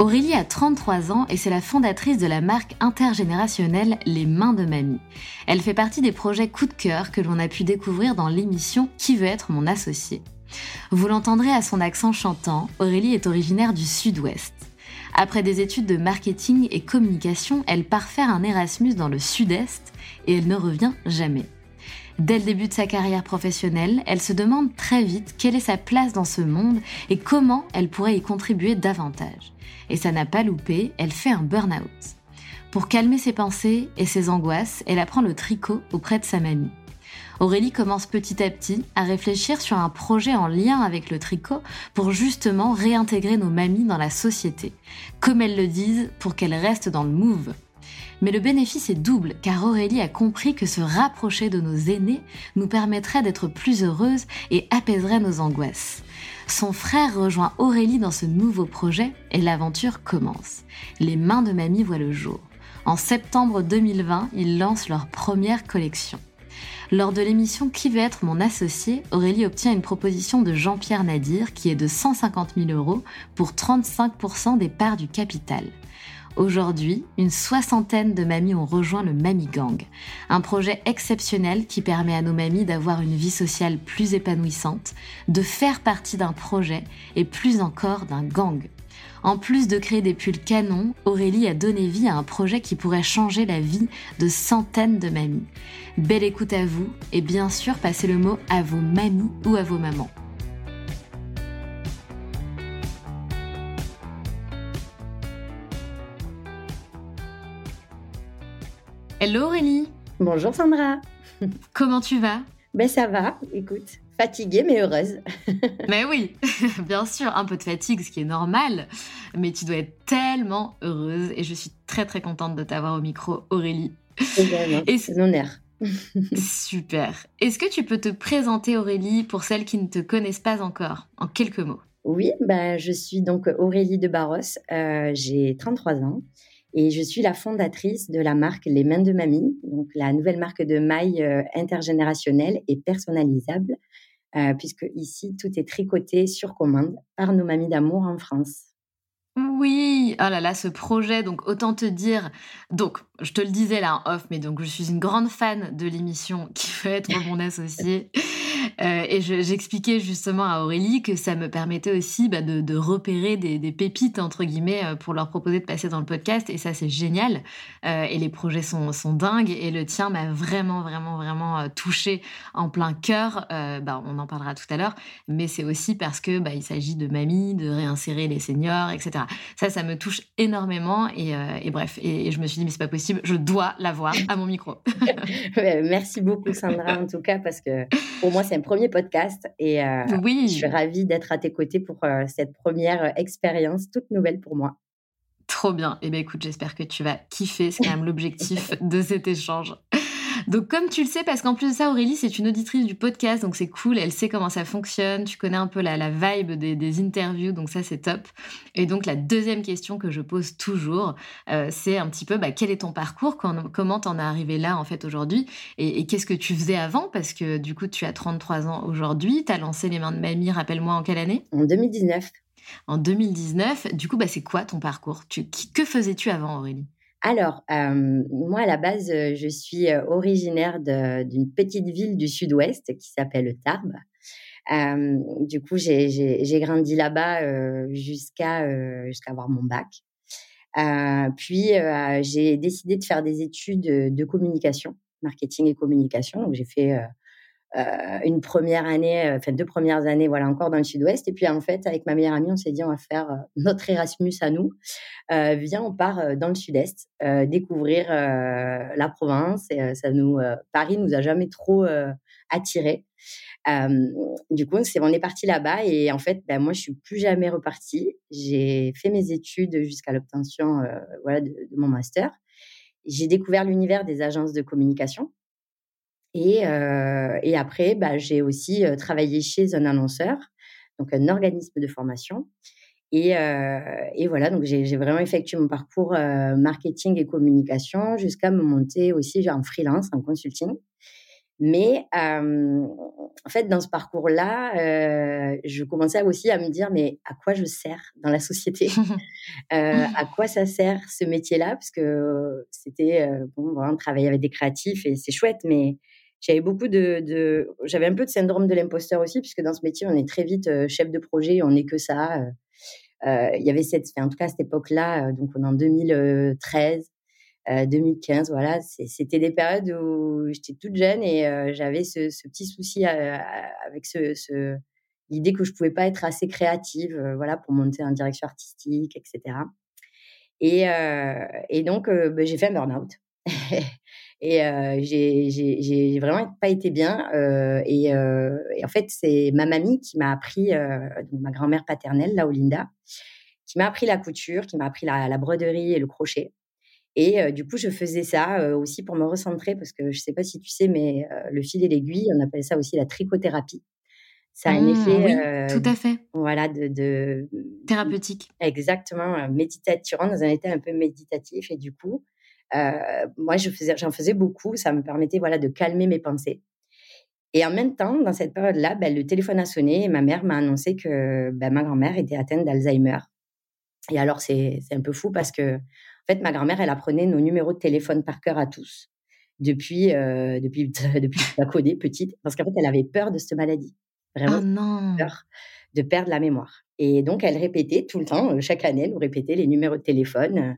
Aurélie a 33 ans et c'est la fondatrice de la marque intergénérationnelle Les Mains de Mamie. Elle fait partie des projets coup de cœur que l'on a pu découvrir dans l'émission Qui veut être mon associé? Vous l'entendrez à son accent chantant, Aurélie est originaire du sud-ouest. Après des études de marketing et communication, elle part faire un Erasmus dans le sud-est et elle ne revient jamais. Dès le début de sa carrière professionnelle, elle se demande très vite quelle est sa place dans ce monde et comment elle pourrait y contribuer davantage. Et ça n'a pas loupé, elle fait un burn-out. Pour calmer ses pensées et ses angoisses, elle apprend le tricot auprès de sa mamie. Aurélie commence petit à petit à réfléchir sur un projet en lien avec le tricot pour justement réintégrer nos mamies dans la société. Comme elles le disent, pour qu'elles restent dans le move. Mais le bénéfice est double car Aurélie a compris que se rapprocher de nos aînés nous permettrait d'être plus heureuses et apaiserait nos angoisses. Son frère rejoint Aurélie dans ce nouveau projet et l'aventure commence. Les mains de mamie voient le jour. En septembre 2020, ils lancent leur première collection. Lors de l'émission Qui veut être mon associé, Aurélie obtient une proposition de Jean-Pierre Nadir qui est de 150 000 euros pour 35% des parts du capital. Aujourd'hui, une soixantaine de mamies ont rejoint le Mamie Gang, un projet exceptionnel qui permet à nos mamies d'avoir une vie sociale plus épanouissante, de faire partie d'un projet et plus encore d'un gang. En plus de créer des pulls canons, Aurélie a donné vie à un projet qui pourrait changer la vie de centaines de mamies. Belle écoute à vous et bien sûr passez le mot à vos mamies ou à vos mamans. Hello Aurélie Bonjour Sandra Comment tu vas? Ben ça va, écoute, fatiguée mais heureuse. mais oui, bien sûr, un peu de fatigue, ce qui est normal, mais tu dois être tellement heureuse et je suis très très contente de t'avoir au micro Aurélie. C'est un honneur. Super. Est-ce que tu peux te présenter Aurélie pour celles qui ne te connaissent pas encore, en quelques mots? Oui, ben, je suis donc Aurélie de Barros, euh, j'ai 33 ans. Et je suis la fondatrice de la marque Les Mains de Mamie, donc la nouvelle marque de mailles euh, intergénérationnelle et personnalisable, euh, puisque ici, tout est tricoté sur commande par nos mamies d'amour en France. Oui, oh là là, ce projet, donc autant te dire, donc je te le disais là en off, mais donc je suis une grande fan de l'émission qui veut être mon associé. Euh, et j'expliquais justement à Aurélie que ça me permettait aussi bah, de, repérer des, pépites, entre guillemets, euh, pour leur proposer de passer dans le podcast. Et ça, c'est génial. Euh, et les projets sont, dingues. Et le tien m'a vraiment, vraiment, vraiment touché en plein cœur. bah, on en parlera tout à l'heure. Mais c'est aussi parce que bah, s'agit de mamie, de réinsérer les seniors, etc. Ça, ça me touche énormément. Et, bref, et, je me suis dit, mais c'est pas possible, je dois l'avoir à mon micro. Merci beaucoup, Sandra, en tout cas, parce que pour moi, c'est un premier podcast et euh, oui. je suis ravie d'être à tes côtés pour euh, cette première euh, expérience toute nouvelle pour moi. Trop bien. Et eh bien écoute, j'espère que tu vas kiffer. C'est quand même l'objectif de cet échange. Donc, comme tu le sais, parce qu'en plus de ça, Aurélie, c'est une auditrice du podcast, donc c'est cool, elle sait comment ça fonctionne, tu connais un peu la, la vibe des, interviews, donc ça, c'est top. Et donc, la deuxième question que je pose toujours, euh, c'est un petit peu, bah, quel est ton parcours, comment t'en es arrivé là, en fait, aujourd'hui, et, qu'est-ce que tu faisais avant, parce que du coup, tu as 33 ans aujourd'hui, tu as lancé Les Mains de Mamie, rappelle-moi, en quelle année? En 2019. En 2019, du coup, bah, c'est quoi ton parcours? Tu, Que faisais-tu avant, Aurélie? Alors, euh, moi, à la base, euh, je suis euh, originaire d'une petite ville du sud-ouest qui s'appelle Tarbes. du coup, j'ai grandi là-bas jusqu'à jusqu'à avoir mon bac. puis, j'ai décidé de faire des études de communication, marketing et communication. Donc, j'ai fait euh, une première année, euh, enfin deux premières années, voilà, encore dans le sud-ouest. Et puis en fait, avec ma meilleure amie, on s'est dit, on va faire euh, notre Erasmus à nous. viens, on part dans le sud-est, découvrir la province. Et ça nous, Paris nous a jamais trop attirés. du coup, c'est, on est parti là-bas et en fait, ben, moi, je suis plus jamais repartie. J'ai fait mes études jusqu'à l'obtention voilà, de, mon master. J'ai découvert l'univers des agences de communication. Et, euh, et après, bah, j'ai aussi euh, travaillé chez un annonceur, donc un organisme de formation. Et, euh, et voilà, donc j'ai vraiment effectué mon parcours euh, marketing et communication jusqu'à me monter aussi en freelance, en consulting. Mais euh, en fait, dans ce parcours-là, euh, je commençais aussi à me dire, mais à quoi je sers dans la société? À quoi ça sert ce métier-là? Parce que c'était, bon, vraiment, travailler avec des créatifs et c'est chouette, mais j'avais beaucoup de, j'avais un peu de syndrome de l'imposteur aussi, puisque dans ce métier, on est très vite euh, chef de projet, on n'est que ça. Euh, euh, il y avait cette, en tout cas cette époque-là, donc on est en 2013, 2015, voilà, c'était des périodes où j'étais toute jeune et j'avais ce, petit souci avec l'idée que je pouvais pas être assez créative, voilà, pour monter en direction artistique, etc. Et, et donc, ben, j'ai fait un burn-out. Et euh, j'ai vraiment pas été bien. Euh, et, euh, et, en fait, c'est ma mamie qui m'a appris, donc ma grand-mère paternelle, là, Linda, qui m'a appris la couture, qui m'a appris la, la, broderie et le crochet. Et du coup, je faisais ça aussi pour me recentrer, parce que je sais pas si tu sais, mais le fil et l'aiguille, on appelle ça aussi la trichothérapie. Ça a un mmh, effet. Oui, tout à fait. Voilà, de, de thérapeutique. Exactement, méditatif. Tu rentres dans un état un peu méditatif et du coup, moi, je faisais, j'en faisais beaucoup. Ça me permettait, voilà, de calmer mes pensées. Et en même temps, dans cette période-là, ben, le téléphone a sonné et ma mère m'a annoncé que ben, ma grand-mère était atteinte d'Alzheimer. Et alors, c'est, c'est un peu fou parce que, en fait, ma grand-mère, elle apprenait nos numéros de téléphone par cœur à tous depuis, euh, depuis, depuis la codée petite, parce qu'en fait, elle avait peur de cette maladie. Vraiment, oh non. peur de perdre la mémoire. Et donc, elle répétait tout le temps, euh, chaque année, elle nous répétait les numéros de téléphone.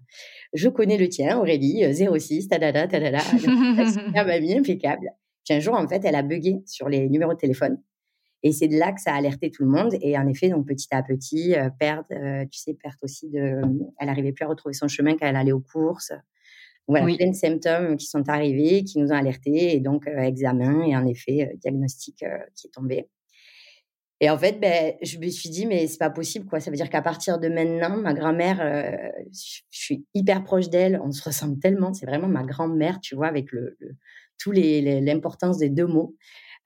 Je connais le tien, Aurélie, 06, tadada, tadada. Super mamie, impeccable. Puis un jour, en fait, elle a bugué sur les numéros de téléphone. Et c'est de là que ça a alerté tout le monde. Et en effet, donc petit à petit, euh, perte, euh, tu sais, perte aussi de. Elle n'arrivait plus à retrouver son chemin quand elle allait aux courses. Voilà, plein de symptômes qui sont arrivés, qui nous ont alertés. Et donc, examen et en effet, diagnostic qui est tombé. Et en fait, ben, je me suis dit, mais c'est pas possible, quoi. Ça veut dire qu'à partir de maintenant, ma grand-mère, euh, je suis hyper proche d'elle. On se ressemble tellement. C'est vraiment ma grand-mère, tu vois, avec le, tous les l'importance des deux mots.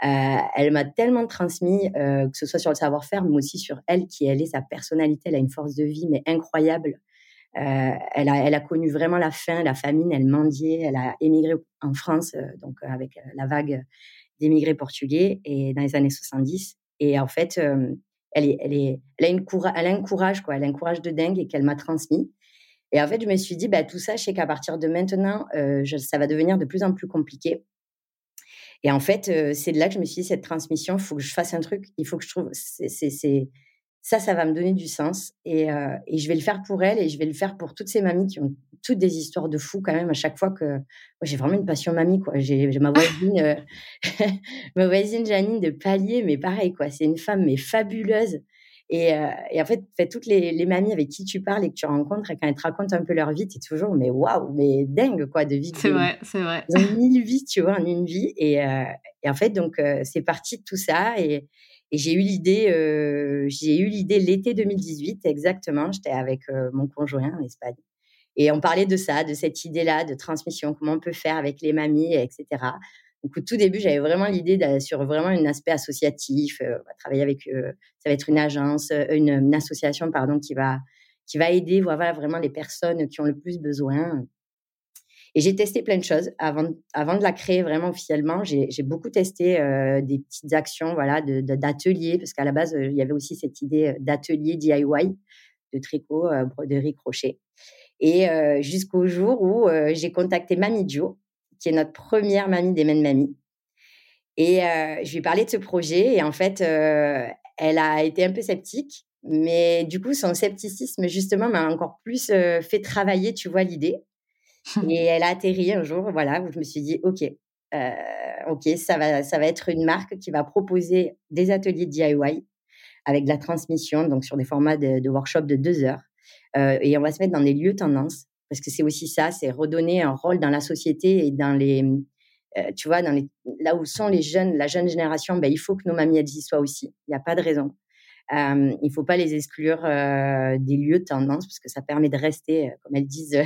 Euh, elle m'a tellement transmis, euh, que ce soit sur le savoir-faire, mais aussi sur elle, qui elle est, sa personnalité. Elle a une force de vie, mais incroyable. Elle, a, elle a connu vraiment la faim, la famine. Elle mendiait. Elle a émigré en France, donc avec la vague d'émigrés portugais, et dans les années 70. Et en fait, elle, est, elle, a une elle a un courage, quoi. Elle a un courage de dingue et qu'elle m'a transmis. Et en fait, je me suis dit, bah, tout ça, je sais qu'à partir de maintenant, je, ça va devenir de plus en plus compliqué. Et en fait, c'est de là que je me suis dit, cette transmission, il faut que je fasse un truc. Il faut que je trouve. C'est, ça, ça va me donner du sens. Et, euh, et, je vais le faire pour elle et je vais le faire pour toutes ces mamies qui ont toutes des histoires de fous quand même à chaque fois que j'ai vraiment une passion mamie quoi. J'ai ma voisine, euh, ma voisine Janine de Palier, mais pareil quoi. C'est une femme mais fabuleuse. Et, euh, et en fait, fait, toutes les, les, mamies avec qui tu parles et que tu rencontres, et quand elles te racontent un peu leur vie, tu es toujours, mais waouh, mais dingue, quoi, de vie. C'est vrai, c'est vrai. Ils ont mille vies, tu vois, en une vie. Et, euh, et en fait, donc, c'est parti de tout ça. Et, et j'ai eu l'idée, euh, j'ai eu l'idée l'été 2018 exactement. J'étais avec euh, mon conjoint en Espagne. Et on parlait de ça, de cette idée-là, de transmission, comment on peut faire avec les mamies, etc. Donc, au tout début, j'avais vraiment l'idée sur vraiment un aspect associatif. on va travailler avec, ça va être une agence, une, association, pardon, qui va, qui va aider vraiment les personnes qui ont le plus besoin. Et j'ai testé plein de choses avant, de la créer vraiment officiellement. J'ai beaucoup testé euh, des petites actions, voilà, d'ateliers, parce qu'à la base, il y avait aussi cette idée d'atelier DIY, de tricot, euh, broderie, crochet. Et euh, jusqu'au jour où j'ai contacté Mamie Jo, qui est notre première mamie des Men Mamie. Et je lui ai parlé de ce projet. Et en fait, elle a été un peu sceptique. Mais du coup, son scepticisme, justement, m'a encore plus fait travailler, tu vois, l'idée. Et elle a atterri un jour, voilà, où je me suis dit, OK, euh, OK, ça va, ça va être une marque qui va proposer des ateliers DIY avec de la transmission, donc sur des formats de, de workshop de deux heures. Euh, et on va se mettre dans des lieux tendances, parce que c'est aussi ça, c'est redonner un rôle dans la société et dans les, euh, tu vois, dans les, là où sont les jeunes, la jeune génération, ben, il faut que nos mamies, elles y soient aussi. Il n'y a pas de raison. Euh, il ne faut pas les exclure euh, des lieux de tendance, parce que ça permet de rester, comme elles disent,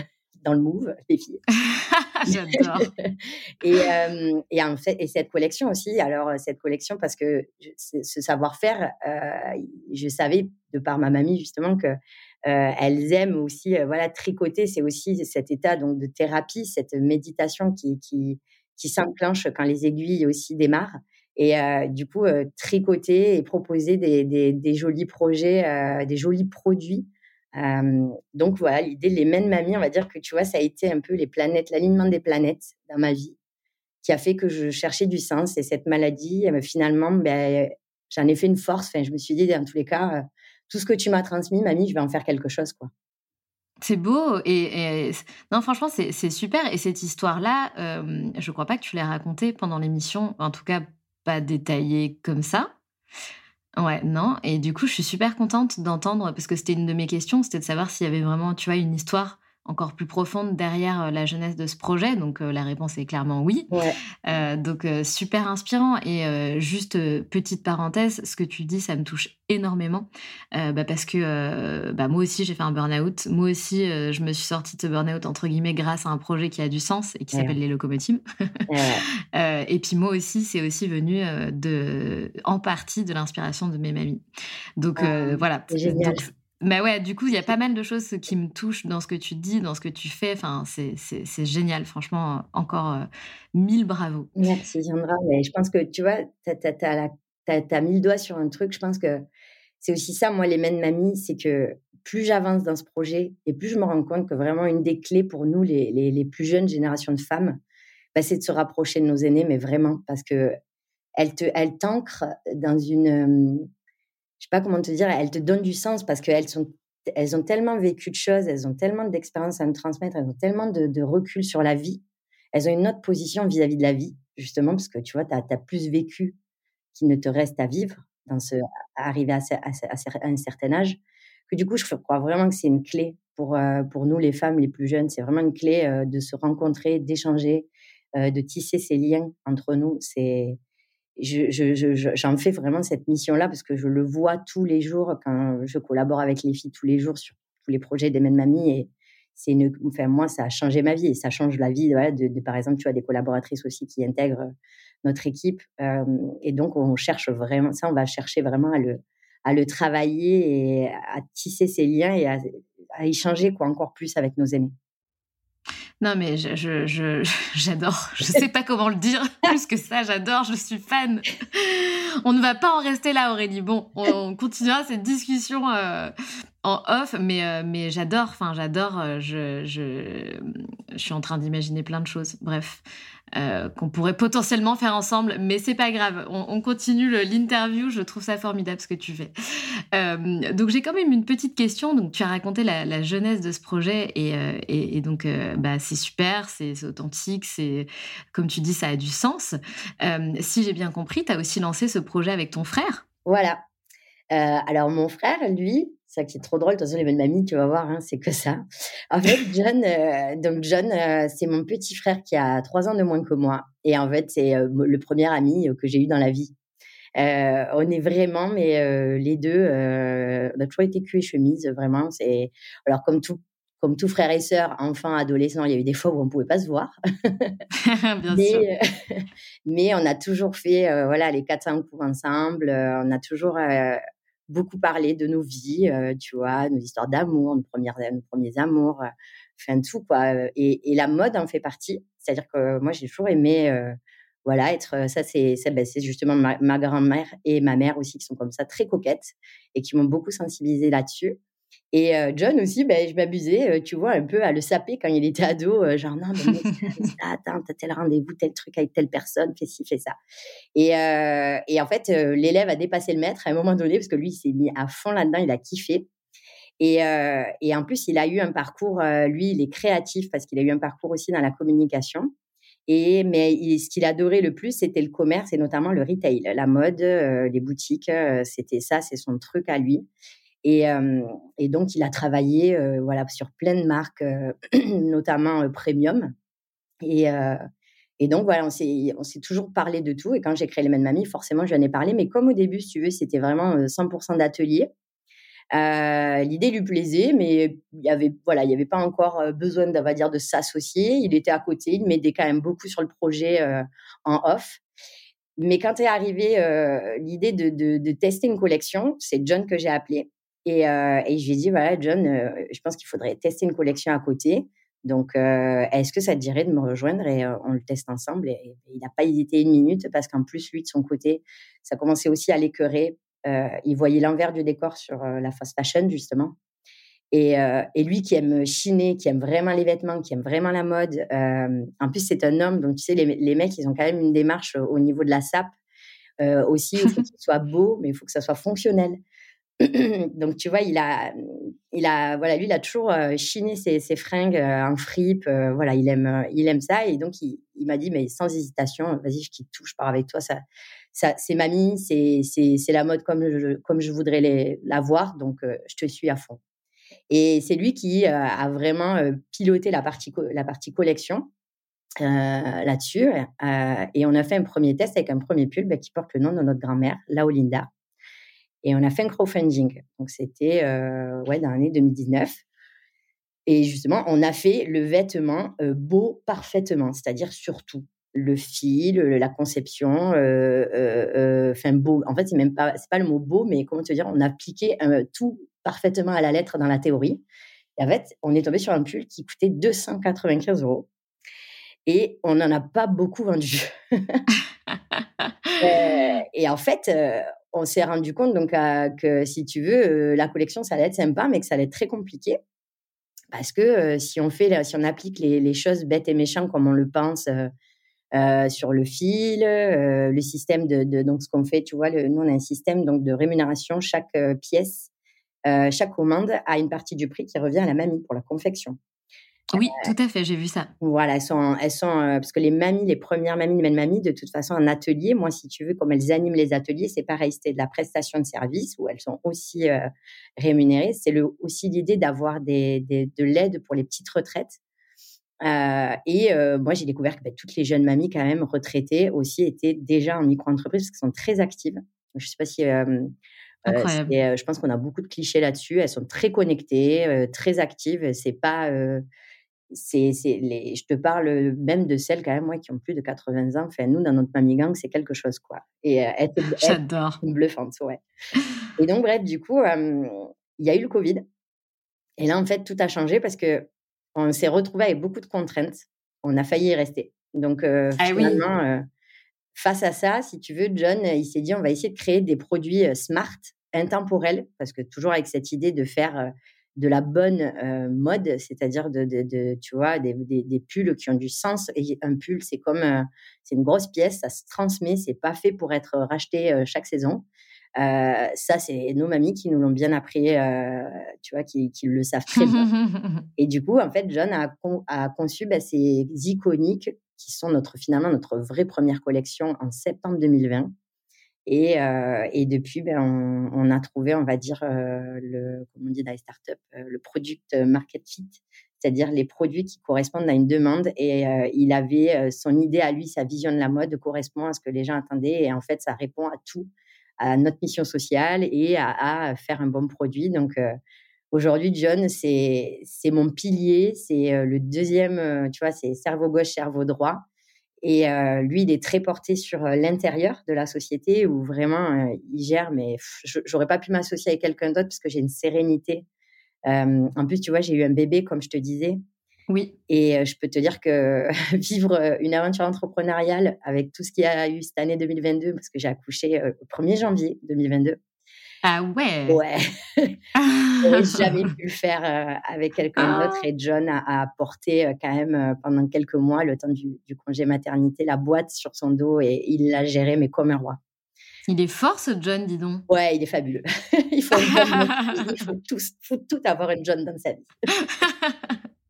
dans le move, les filles. J'adore. et, euh, et, en fait, et cette collection aussi, alors cette collection, parce que ce savoir-faire, euh, je savais de par ma mamie justement que euh, elles aiment aussi, euh, voilà, tricoter, c'est aussi cet état donc de thérapie, cette méditation qui qui, qui s'enclenche quand les aiguilles aussi démarrent. Et euh, du coup, tricoter et proposer des, des, des jolis projets, des jolis produits donc voilà, l'idée les mêmes mamies, on va dire que tu vois, ça a été un peu les planètes, l'alignement des planètes dans ma vie qui a fait que je cherchais du sens. Et cette maladie, finalement, ben, j'en ai fait une force. Enfin, je me suis dit, dans tous les cas, tout ce que tu m'as transmis, mamie, je vais en faire quelque chose, quoi. C'est beau et, non franchement c'est super et cette histoire là euh, je crois pas que tu l'aies racontée pendant l'émission en tout cas pas détaillée comme ça Ouais, non. Et du coup, je suis super contente d'entendre, parce que c'était une de mes questions, c'était de savoir s'il y avait vraiment, tu vois, une histoire encore plus profonde derrière euh, la jeunesse de ce projet Donc euh, la réponse est clairement oui. Euh, donc super inspirant. Et juste petite parenthèse, ce que tu dis, ça me touche énormément bah, parce que bah, moi aussi j'ai fait un burn-out. Moi aussi je me suis sortie de ce burn-out entre guillemets grâce à un projet qui a du sens et qui s'appelle les locomotives. et puis moi aussi c'est aussi venu de en partie de l'inspiration de mes mamies. Donc ah, voilà. Génial. Mais ouais, du coup, il y a pas mal de choses qui me touchent dans ce que tu dis, dans ce que tu fais. Enfin, c'est génial. Franchement, encore euh, mille bravos. Merci, Sandra. Mais je pense que, tu vois, tu as, mis le doigt sur un truc. Je pense que c'est aussi ça, moi, les mains de mamie, c'est que plus j'avance dans ce projet et plus je me rends compte que vraiment une des clés pour nous, les, les, les plus jeunes générations de femmes, bah, c'est de se rapprocher de nos aînés, mais vraiment, parce que elles t'ancrent dans une je sais pas comment te dire, elles te donnent du sens parce qu'elles sont, elles ont tellement vécu de choses, elles ont tellement d'expériences à nous transmettre, elles ont tellement de, recul sur la vie. Elles ont une autre position vis-à-vis de la vie, justement, parce que tu vois, tu as, plus vécu qu'il ne te reste à vivre, dans ce, à arriver à, un certain âge, que du coup, je crois vraiment que c'est une clé pour, euh, pour nous, les femmes les plus jeunes. C'est vraiment une clé euh, de se rencontrer, d'échanger, euh, de tisser ces liens entre nous. C'est j'en fais vraiment cette mission-là parce que je le vois tous les jours quand je collabore avec les filles tous les jours sur tous les projets des mêmes mamies et c'est une, enfin moi ça a changé ma vie et ça change la vie de, par exemple tu as des collaboratrices aussi qui intègrent notre équipe euh, et donc on cherche vraiment ça on va chercher vraiment à le à le travailler et à tisser ces liens et à, à échanger quoi encore plus avec nos aînés. Non, mais je, je, j'adore. Je, sais pas comment le dire. Plus que ça, j'adore. Je suis fan. On ne va pas en rester là, Aurélie. Bon, on, continuera cette discussion euh, en off, mais, euh, mais j'adore. Enfin, j'adore. Euh, je, je, suis en train d'imaginer plein de choses. Bref. Euh, qu'on pourrait potentiellement faire ensemble, mais c'est pas grave. On, continue l'interview. Je trouve ça formidable ce que tu fais. Donc j'ai quand même une petite question. Donc tu as raconté la, jeunesse de ce projet et, euh, donc bah, c'est super, c'est authentique, c'est comme tu dis, ça a du sens. si j'ai bien compris, tu as aussi lancé ce projet avec ton frère? Voilà. alors mon frère, lui, ça qui est trop drôle. De toute façon, les de mamie, tu vas voir, hein, c'est que ça. En fait, John, euh, donc John, euh, c'est mon petit frère qui a trois ans de moins que moi. Et en fait, c'est euh, le premier ami que j'ai eu dans la vie. on est vraiment, mais les deux, on a toujours été cul et chemise, vraiment. C'est alors comme tout, comme tout frère et sœur, enfants, adolescents, il y a eu des fois où on ne pouvait pas se voir. Bien mais, sûr. mais on a toujours fait voilà, les 4-5 coups ensemble. on a toujours beaucoup parlé de nos vies, tu vois, nos histoires d'amour, nos, nos premiers amours, enfin tout, quoi. Et, et, la mode en fait partie. C'est-à-dire que moi, j'ai toujours aimé voilà, être ça c'est ben, justement ma, grand-mère et ma mère aussi qui sont comme ça très coquettes et qui m'ont beaucoup sensibilisé là-dessus. Et John aussi, ben, je m'abusais, tu vois, un peu à le saper quand il était ado, genre non, mais attends, t'as tel rendez-vous, tel truc avec telle personne, fais ci, fais ça. Et, et en fait, l'élève a dépassé le maître à un moment donné parce que lui, il s'est mis à fond là-dedans, il a kiffé. Et, et en plus, il a eu un parcours, lui, il est créatif parce qu'il a eu un parcours aussi dans la communication. Et, mais ce qu'il adorait le plus, c'était le commerce et notamment le retail, la mode, euh, les boutiques. Euh, c'était ça, c'est son truc à lui. Et, donc, il a travaillé voilà, sur plein de marques, notamment premium. Et, et donc, voilà, on s'est toujours parlé de tout. Et quand j'ai créé les Mêmes Mamies, forcément, je lui en ai parlé. Mais comme au début, si tu veux, c'était vraiment 100% d'atelier. L'idée lui plaisait, mais il y avait voilà, avait pas encore besoin, va dire, de s'associer. Il était à côté, il m'aidait quand même beaucoup sur le projet en off. Mais quand est arrivée l'idée de, de, tester une collection, c'est John que j'ai appelé et, et je lui ai dit voilà John, je pense qu'il faudrait tester une collection à côté. Donc, est-ce que ça te dirait de me rejoindre et on le teste ensemble? Et, il n'a pas hésité une minute parce qu'en plus, lui, de son côté, ça commençait aussi à l'écœurer euh, il voyait l'envers du décor sur euh, la fast fashion, justement. Et, euh, et, lui qui aime chiner, qui aime vraiment les vêtements, qui aime vraiment la mode. en plus, c'est un homme, donc tu sais, les, les, mecs, ils ont quand même une démarche au niveau de la sape. aussi, il faut qu'il soit beau, mais il faut que ça soit fonctionnel. donc tu vois, il a, il a, voilà, lui, il a toujours chiné ses, fringues en fripe. voilà, il aime, il aime ça. Et donc, il, m'a dit, mais sans hésitation, vas-y, je quitte tout, je pars avec toi. Ça, c'est mamie, c'est la mode comme je, comme je voudrais les, la voir, donc euh, je te suis à fond. Et c'est lui qui euh, a vraiment euh, piloté la partie, la partie collection là-dessus. et on a fait un premier test avec un premier pull bah, qui porte le nom de notre grand-mère, Laolinda. Et on a fait un crowdfunding. Donc c'était ouais, dans l'année 2019. Et justement, on a fait le vêtement beau parfaitement, c'est-à-dire surtout le fil, la conception, euh, euh, euh, enfin beau. En fait, c'est même pas, c'est pas le mot beau, mais comment te dire, on a appliqué tout parfaitement à la lettre dans la théorie. Et en fait, on est tombé sur un pull qui coûtait 295 euros. Et on n'en a pas beaucoup vendu. et en fait, on s'est rendu compte donc que si tu veux, la collection, ça allait être sympa, mais que ça allait être très compliqué. Parce que si on fait, si on applique les, choses bêtes et méchantes comme on le pense, euh, sur le fil, euh, le système de, donc ce qu'on fait, tu vois, nous on a un système donc de rémunération chaque euh, pièce, chaque commande a une partie du prix qui revient à la mamie pour la confection. Oui, tout à fait, j'ai vu ça. Voilà, elles sont, elles sont parce que les mamies, les premières mamies, les mamies, de toute façon, en atelier, moi, si tu veux, comme elles animent les ateliers, c'est pareil, c'est de la prestation de service où elles sont aussi rémunérées. C'est le, aussi l'idée d'avoir des, des, de l'aide pour les petites retraites euh, et euh, moi, j'ai découvert que bah, toutes les jeunes mamies, quand même, retraitées aussi, étaient déjà en micro-entreprise parce qu'elles sont très actives. Je sais pas si. Euh, je pense qu'on a beaucoup de clichés là-dessus. Elles sont très connectées, très actives. C'est pas. C'est, les, je te parle même de celles, quand même, moi, qui ont plus de 80 ans. Enfin, nous, dans notre mamie gang, c'est quelque chose, quoi. Et elles, J'adore. Bluffantes, ouais. et donc, bref, du coup, il y a eu le Covid. Et là, en fait, tout a changé parce que on s'est retrouvé avec beaucoup de contraintes. On a failli y rester. Donc, euh, ah finalement, euh, face à ça, si tu veux, John, il s'est dit, on va essayer de créer des produits euh, smart, intemporels, parce que toujours avec cette idée de faire de la bonne mode, c'est-à-dire de, tu vois, des, des, pulls qui ont du sens. Et un pull, c'est comme, c'est une grosse pièce, ça se transmet, c'est pas fait pour être racheté chaque saison. Euh, ça, c'est nos mamies qui nous l'ont bien appris, euh, tu vois, qui, qui, le savent très bien. et du coup, en fait, John a, a conçu bah, ces iconiques qui sont notre, finalement notre vraie première collection en septembre 2020. Et, euh, et depuis, ben, on, on, a trouvé, on va dire, euh, le, comme on dit dans les startups, euh, le product market fit, c'est-à-dire les produits qui correspondent à une demande. Et il avait son idée à lui, sa vision de la mode correspond à ce que les gens attendaient. Et en fait, ça répond à tout à notre mission sociale et à, faire un bon produit. Donc, euh, Aujourd'hui, John, c'est mon pilier, c'est le deuxième, tu vois, c'est cerveau gauche, cerveau droit. Et lui, il est très porté sur l'intérieur de la société où vraiment il gère, mais j'aurais pas pu m'associer avec quelqu'un d'autre parce que j'ai une sérénité. en plus, tu vois, j'ai eu un bébé, comme je te disais. Oui. Et je peux te dire que vivre une aventure entrepreneuriale avec tout ce qu'il y a eu cette année 2022, parce que j'ai accouché le 1er janvier 2022, ah ouais Ouais. J'avais jamais pu le faire euh, avec quelqu'un d'autre. Ah. Et John a, porté euh, quand même euh, pendant quelques mois, le temps du, congé maternité, la boîte sur son dos et il l'a géré, mais comme un roi. Il est fort ce John, dis donc. Ouais, il est fabuleux. il, faut faut, tout avoir une John dans sa vie.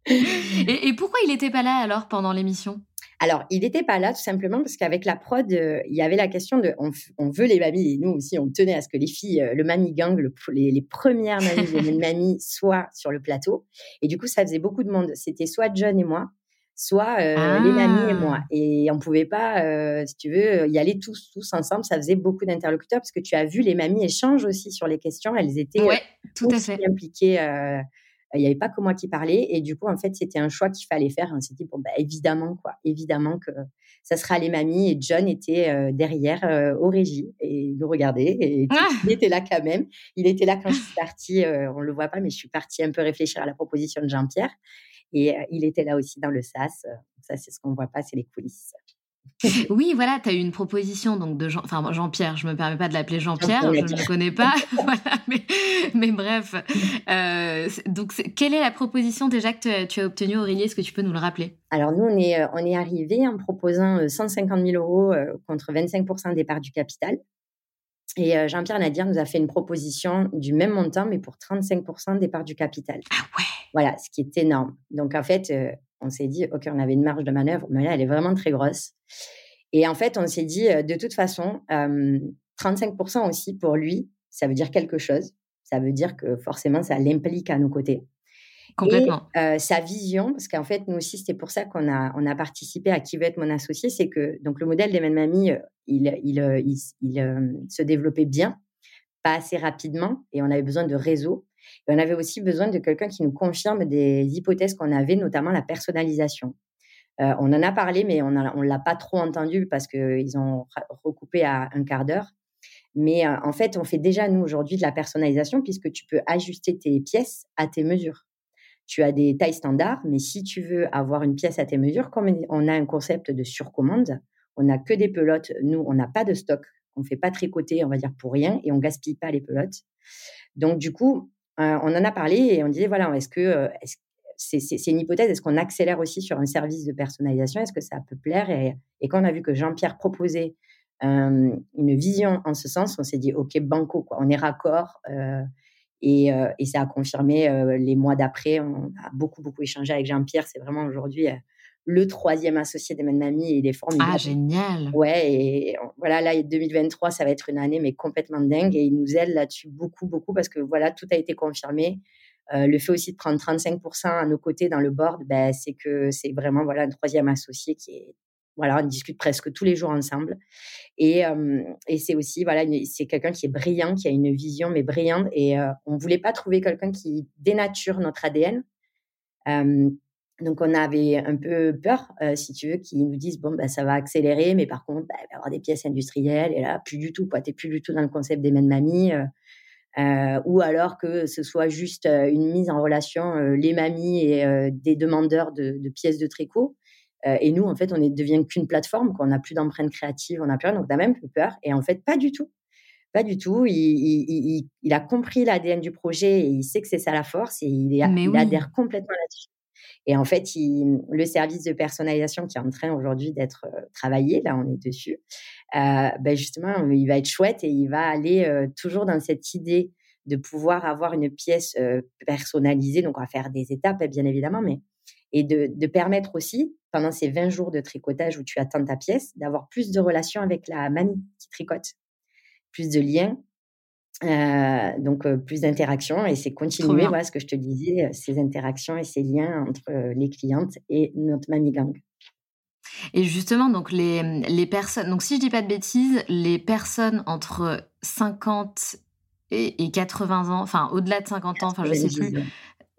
et, et pourquoi il n'était pas là alors pendant l'émission? Alors, il n'était pas là tout simplement parce qu'avec la prod, euh, il y avait la question de on, veut les mamies et nous aussi on tenait à ce que les filles, euh, le mamie gang, les, premières mamies de mamies soient sur le plateau. Et du coup, ça faisait beaucoup de monde. C'était soit John et moi, soit euh, les mamies et moi. Ah. Et on pouvait pas, si tu veux, y aller tous, tous ensemble. Ça faisait beaucoup d'interlocuteurs parce que tu as vu, les mamies échangent aussi sur les questions. Elles étaient tout à fait. impliquées il n'y avait pas que moi qui parlais. Et du coup, en fait, c'était un choix qu'il fallait faire. On s'est dit, bon, bah, évidemment, quoi. Évidemment que ça sera les mamies. Et John était euh, derrière euh, au régie et il nous regardait. Et ah! il était là quand même. Il était là quand je suis partie. Euh, on ne le voit pas, mais je suis partie un peu réfléchir à la proposition de Jean-Pierre. Et il était là aussi dans le SAS. Ça, c'est ce qu'on ne voit pas, c'est les coulisses. Oui, voilà, tu as eu une proposition donc de Jean, enfin Jean-Pierre, je me permets pas de l'appeler Jean-Pierre, je ne le connais pas, mais, bref. Euh, donc, quelle est la proposition déjà que tu as obtenue, Aurélie? Est-ce que tu peux nous le rappeler? Alors, nous, on est, euh, on est arrivé en proposant 150 euh, 000 euros contre 25% des parts du capital. Et Jean-Pierre Nadir nous a fait une proposition du même montant, mais pour 35 des parts du capital. Ah ouais Voilà, ce qui est énorme. Donc, en fait, on s'est dit, OK, on avait une marge de manœuvre, mais là, elle est vraiment très grosse. Et en fait, on s'est dit, euh, de toute façon, 35% aussi pour lui, ça veut dire quelque chose. Ça veut dire que forcément, ça l'implique à nos côtés. Complètement. Et euh, sa vision, parce qu'en fait, nous aussi, c'était pour ça qu'on a, on a participé à Qui veut être mon associé, c'est que donc le modèle des Mamie, euh, il, il, il, se développait bien, pas assez rapidement, et on avait besoin de réseaux. Et on avait aussi besoin de quelqu'un qui nous confirme des hypothèses qu'on avait, notamment la personnalisation. Euh, on en a parlé, mais on ne l'a pas trop entendu parce qu'ils ont recoupé à un quart d'heure. Mais euh, en fait, on fait déjà, nous, aujourd'hui, de la personnalisation puisque tu peux ajuster tes pièces à tes mesures. Tu as des tailles standards, mais si tu veux avoir une pièce à tes mesures, comme on a un concept de surcommande, on n'a que des pelotes. Nous, on n'a pas de stock. On ne fait pas tricoter, on va dire, pour rien et on gaspille pas les pelotes. Donc, du coup, euh, on en a parlé et on disait, voilà, est-ce que c'est une hypothèse, est-ce qu'on accélère aussi sur un service de personnalisation? Est-ce que ça peut plaire? Et, quand on a vu que Jean-Pierre proposait une vision en ce sens, on s'est dit, OK, banco, on est raccord. Et, ça a confirmé les mois d'après. On a beaucoup, beaucoup échangé avec Jean-Pierre. C'est vraiment aujourd'hui le troisième associé des Mamie et il est formidable. Ah, génial. Ouais, et voilà, là, 2023, ça va être une année, mais complètement dingue. Et il nous aide là-dessus beaucoup, beaucoup parce que voilà, tout a été confirmé. Euh, le fait aussi de prendre 35% à nos côtés dans le board, ben, c'est que c'est vraiment voilà, un troisième associé qui est. Voilà, on discute presque tous les jours ensemble. Et, et c'est aussi, voilà, c'est quelqu'un qui est brillant, qui a une vision, mais brillante. Et on ne voulait pas trouver quelqu'un qui dénature notre ADN. Donc, on avait un peu peur, euh, si tu veux, qu'ils nous disent, bon, ben, ça va accélérer, mais par contre, il va y avoir des pièces industrielles. Et là, plus du tout, tu n'es plus du tout dans le concept des mains de mamie. Euh, euh, ou alors que ce soit juste une mise en relation les mamies et des demandeurs de, pièces de tricot. Et nous, en fait, on ne devient qu'une plateforme, qu'on n'a plus d'empreinte créative, on n'a plus rien, donc on a même peur. Et en fait, pas du tout. Pas du tout. Il, a compris l'ADN du projet et il sait que c'est ça la force et il, adhère complètement là-dessus. Et en fait, le service de personnalisation qui est en train aujourd'hui d'être euh, travaillé, là on est dessus, euh, ben justement, il va être chouette et il va aller euh, toujours dans cette idée de pouvoir avoir une pièce personnalisée. Donc, on va faire des étapes, bien évidemment, mais et de, de, permettre aussi, pendant ces 20 jours de tricotage où tu attends ta pièce, d'avoir plus de relations avec la mamie qui tricote, plus de liens, euh, donc plus d'interactions et c'est continuer voilà ce que je te disais ces interactions et ces liens entre les clientes et notre mamie gang. Et justement donc les, les personnes donc si je dis pas de bêtises les personnes entre 50 et, 80 ans, enfin au-delà de 50 ans, enfin je sais plus.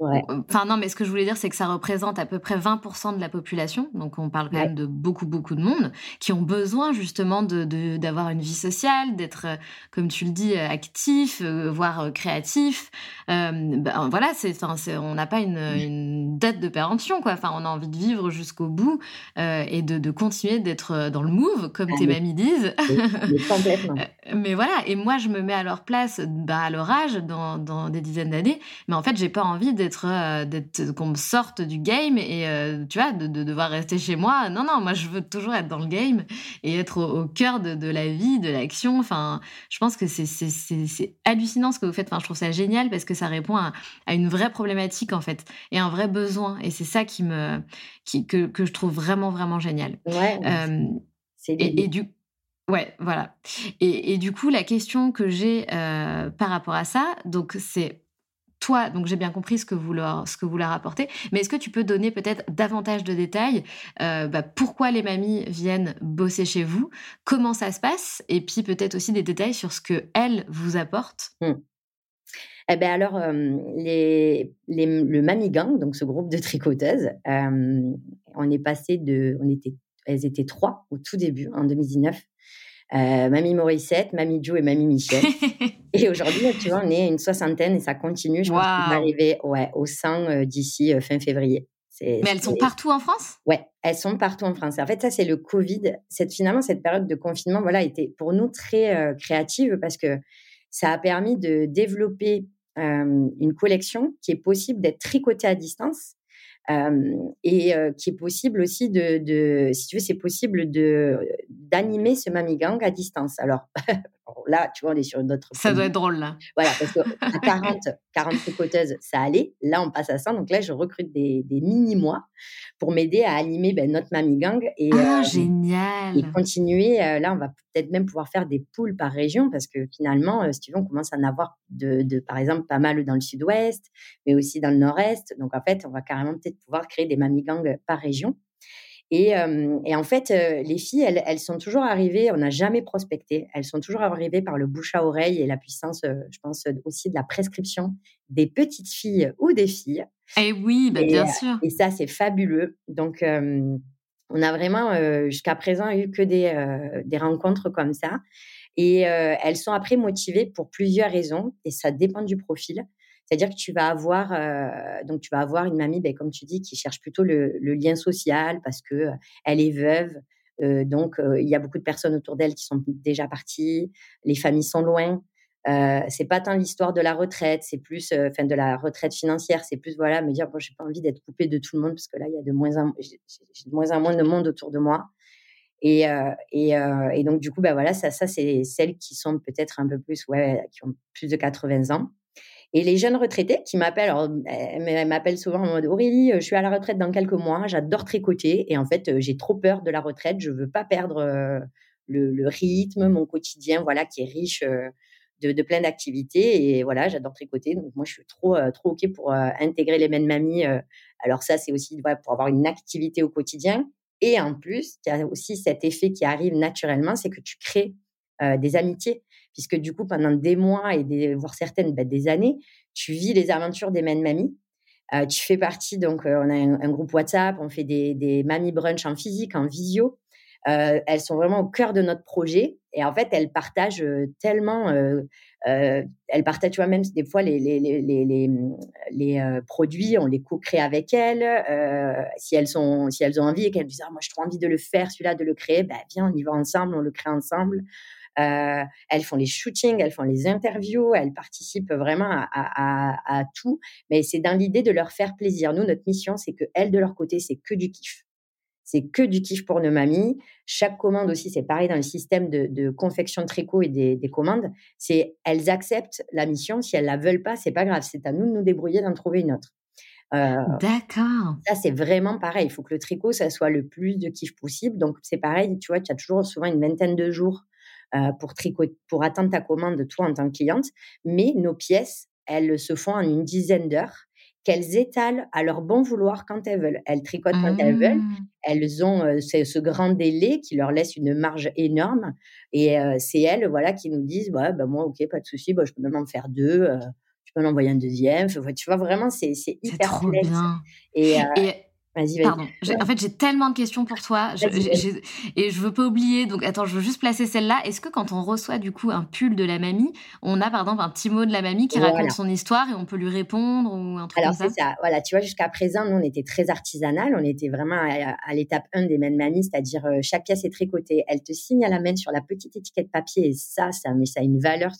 Enfin non, mais ce que je voulais dire, c'est que ça représente à peu près 20% de la population, donc on parle quand même de beaucoup beaucoup de monde qui ont besoin justement de d'avoir une vie sociale, d'être, euh, comme tu le dis, euh, actif, euh, voire créatif. ben, voilà, c'est, on n'a pas une, une, date de péremption quoi. Enfin, on a envie de vivre jusqu'au bout et de, de, continuer d'être dans le move, comme ah, tes mamies disent. complètement. mais voilà, et moi je me mets à leur place, bah, à leur âge, dans, dans des dizaines d'années, mais en fait j'ai pas envie d'être euh, d'être qu'on me sorte du game et euh, tu vois de, devoir rester chez moi. Non non moi je veux toujours être dans le game et être au, cœur de, la vie de l'action. Enfin je pense que c'est c'est hallucinant ce que vous faites. Enfin je trouve ça génial parce que ça répond à, une vraie problématique en fait et un vrai besoin. Et c'est ça qui me qui que, que, je trouve vraiment vraiment génial. Ouais, euh, et, et, du Ouais, voilà. Et, et, du coup, la question que j'ai par rapport à ça, donc c'est toi, donc j'ai bien compris ce que vous leur, ce que vous leur apportez, mais est-ce que tu peux donner peut-être davantage de détails euh, bah, Pourquoi les mamies viennent bosser chez vous Comment ça se passe Et puis peut-être aussi des détails sur ce que elles vous apportent? Mmh. Eh ben alors, euh, les, le Mamie Gang, donc ce groupe de tricoteuses, euh, on est passé de, on était, elles étaient trois au tout début en 2019. Mamie Morissette, Mamie Joe et Mamie Michel. Et aujourd'hui, tu vois, on est une soixantaine et ça continue. Je pense qu'on va arriver ouais, au 100 euh, d'ici euh, fin février. Mais elles sont partout en France? Ouais, elles sont partout en France. En fait, ça, c'est le Covid. Cette, finalement, cette période de confinement, voilà, était pour nous très euh, créative parce que ça a permis de développer une collection qui est possible d'être tricotée à distance et qui est possible aussi de, de si tu veux, c'est possible de d'animer ce Mami Gang à distance. Alors là, tu vois, on est sur notre. Ça doit être drôle là. Voilà, parce qu'à 40, 40 tricoteuses, ça allait. Là, on passe à 100. Donc là, je recrute des, des mini-mois pour m'aider à animer ben, notre Mami Gang. Et, ah, génial. Et continuer. là, on va peut-être même pouvoir faire des poules par région parce que finalement, si tu veux, on commence à en avoir de, de, par exemple, pas mal dans le sud-ouest, mais aussi dans le nord-est. Donc en fait, on va carrément peut-être pouvoir créer des Mami Gang par région. Et, et, en fait, les filles, elles, elles, sont toujours arrivées, on n'a jamais prospecté, elles sont toujours arrivées par le bouche à oreille et la puissance, je pense, aussi de la prescription des petites filles ou des filles. Eh et oui, bah, bien sûr. Et ça, c'est fabuleux. Donc, on a vraiment, jusqu'à présent, eu que des, des rencontres comme ça. Et elles sont après motivées pour plusieurs raisons, et ça dépend du profil. C'est-à-dire que tu vas avoir, euh, donc tu vas avoir une mamie, ben, comme tu dis, qui cherche plutôt le, lien social parce que euh, elle est veuve. Euh, donc il y a beaucoup de personnes autour d'elle qui sont déjà parties. Les familles sont loin. C'est pas tant l'histoire de la retraite, c'est plus, enfin de la retraite financière, c'est plus voilà me dire bon j'ai pas envie d'être coupée de tout le monde parce que là il y a de moins en j'ai de moins en moins de monde autour de moi. Et, et, donc, du coup, ben voilà, ça, ça c'est celles qui sont peut-être un peu plus, ouais, qui ont plus de 80 ans. Et les jeunes retraités qui m'appellent, elles m'appellent souvent en mode Aurélie, je suis à la retraite dans quelques mois, j'adore tricoter et en fait j'ai trop peur de la retraite, je veux pas perdre le, rythme, mon quotidien, voilà, qui est riche de, de plein d'activités et voilà, j'adore tricoter, donc moi je suis trop trop ok pour intégrer les mêmes mamies. alors ça c'est aussi pour avoir une activité au quotidien. Et en plus il y a aussi cet effet qui arrive naturellement, c'est que tu crées des amitiés puisque du coup, pendant des mois et des, voire certaines, bah, des années, tu vis les aventures des mêmes mamies. Euh, tu fais partie, donc euh, on a un, groupe WhatsApp, on fait des, des mamies brunch en physique, en visio. Euh, elles sont vraiment au cœur de notre projet et en fait elles partagent tellement elles partagent tu vois même des fois les les, les, les, les produits on les co-crée avec elles si elles sont si elles ont envie et qu'elles disent ah, moi j'ai trop envie de le faire celui-là de le créer ben viens on y va ensemble on le crée ensemble euh, elles font les shootings, elles font les interviews, elles participent vraiment à, tout. Mais c'est dans l'idée de leur faire plaisir. Nous, notre mission, c'est que elles, de leur côté, c'est que du kiff. C'est que du kiff pour nos mamies. Chaque commande aussi, c'est pareil dans le système de, confection de tricot et des, commandes. C'est elles acceptent la mission. Si elles la veulent pas, c'est pas grave. C'est à nous de nous débrouiller d'en trouver une autre. Euh, D'accord. Ça, c'est vraiment pareil. Il faut que le tricot, ça soit le plus de kiff possible. Donc, c'est pareil, tu vois, tu as toujours souvent une vingtaine de jours euh, pour, pour attendre ta commande, toi en tant que cliente. Mais nos pièces, elles se font en une dizaine d'heures. qu'elles étalent à leur bon vouloir quand elles veulent. Elles tricotent quand elles veulent. Mmh. Elles ont euh, ce, grand délai qui leur laisse une marge énorme. Et euh, c'est elles, voilà, qui nous disent, ouais, bah, moi, ok, pas de souci, bah, je peux même en faire deux. Euh, je peux en envoyer un deuxième. tu vois, vraiment, c'est hyper trop bien. Et, Vas-y, vas-y. Pardon. En fait, j'ai tellement de questions pour toi. et je veux pas oublier. Donc, attends, je veux juste placer celle-là. Est-ce que quand on reçoit du coup un pull de la mamie, on a par exemple un petit mot de la mamie qui raconte son histoire et on peut lui répondre ou un truc Alors, comme ça, ça Voilà, tu vois, jusqu'à présent, nous, on était très artisanal. On était vraiment à, l'étape 1 des mains de mamie, c'est-à-dire euh, chaque pièce est tricotée. Elle te signe à la main sur la petite étiquette papier et ça, ça, mais ça a une valeur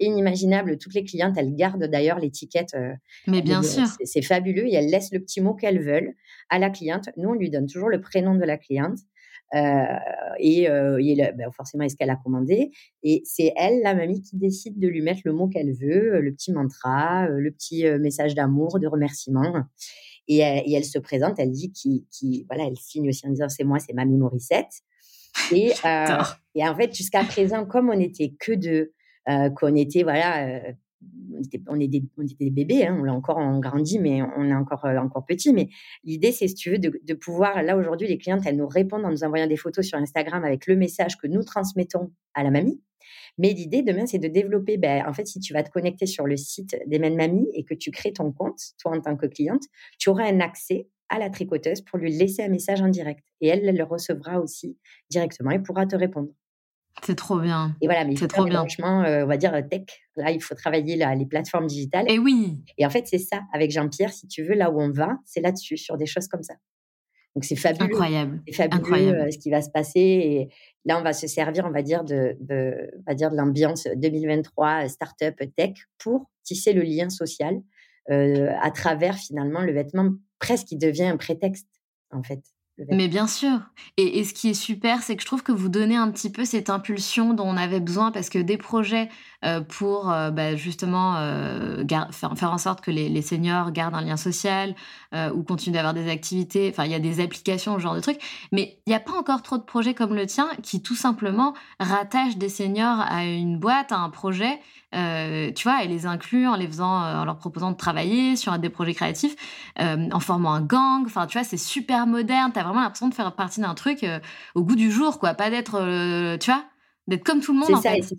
inimaginable. Toutes les clientes, elles gardent d'ailleurs l'étiquette. Euh, mais bien sûr. C'est fabuleux et elles laissent le petit mot qu'elles veulent à la cliente. Nous, on lui donne toujours le prénom de la cliente. Euh, et, euh, ben, forcément, est-ce qu'elle a commandé? Et c'est elle, la mamie, qui décide de lui mettre le mot qu'elle veut, le petit mantra, euh, le petit message d'amour, de remerciement. Et, elle se présente, elle dit qui, voilà, elle signe aussi en disant c'est moi, c'est mamie Morissette. Et, et en fait, jusqu'à présent, comme on n'était que deux, qu'on était voilà on est des, des bébés, hein, on l'a encore grandi, mais on est encore, euh, encore petit. Mais l'idée, c'est, si tu veux, de, pouvoir, là aujourd'hui, les clientes, elles nous répondent en nous envoyant des photos sur Instagram avec le message que nous transmettons à la mamie. Mais l'idée demain, c'est de développer, ben, en fait, si tu vas te connecter sur le site des mêmes mamies et que tu crées ton compte, toi en tant que cliente, tu auras un accès à la tricoteuse pour lui laisser un message en direct. Et elle le recevra aussi directement et pourra te répondre. C'est trop bien. Et voilà, mais c'est trop bien. Franchement, euh, on va dire tech. Là, il faut travailler les plateformes digitales. Et oui. Et en fait, c'est ça. Avec Jean-Pierre, si tu veux, là où on va, c'est là-dessus, sur des choses comme ça. Donc c'est fabuleux. Incroyable. C'est fabuleux Incroyable. Euh, ce qui va se passer. Et là, on va se servir, on va dire, de, va dire de l'ambiance 2023 startup tech pour tisser le lien social euh, à travers finalement le vêtement presque qui devient un prétexte en fait. Mais bien sûr. Et, ce qui est super, c'est que je trouve que vous donnez un petit peu cette impulsion dont on avait besoin parce que des projets euh, pour euh, bah, justement euh, faire, en sorte que les, seniors gardent un lien social ou continuent d'avoir des activités, enfin il y a des applications, ce genre de trucs, mais il n'y a pas encore trop de projets comme le tien qui tout simplement rattachent des seniors à une boîte, à un projet euh, tu vois, et les inclut en les faisant, euh, en leur proposant de travailler sur des projets créatifs, euh, en formant un gang. Enfin, tu vois, c'est super moderne. T'as vraiment l'impression de faire partie d'un truc au goût du jour, quoi. Pas d'être, tu vois, d'être comme tout le monde. C'est ça. Fait.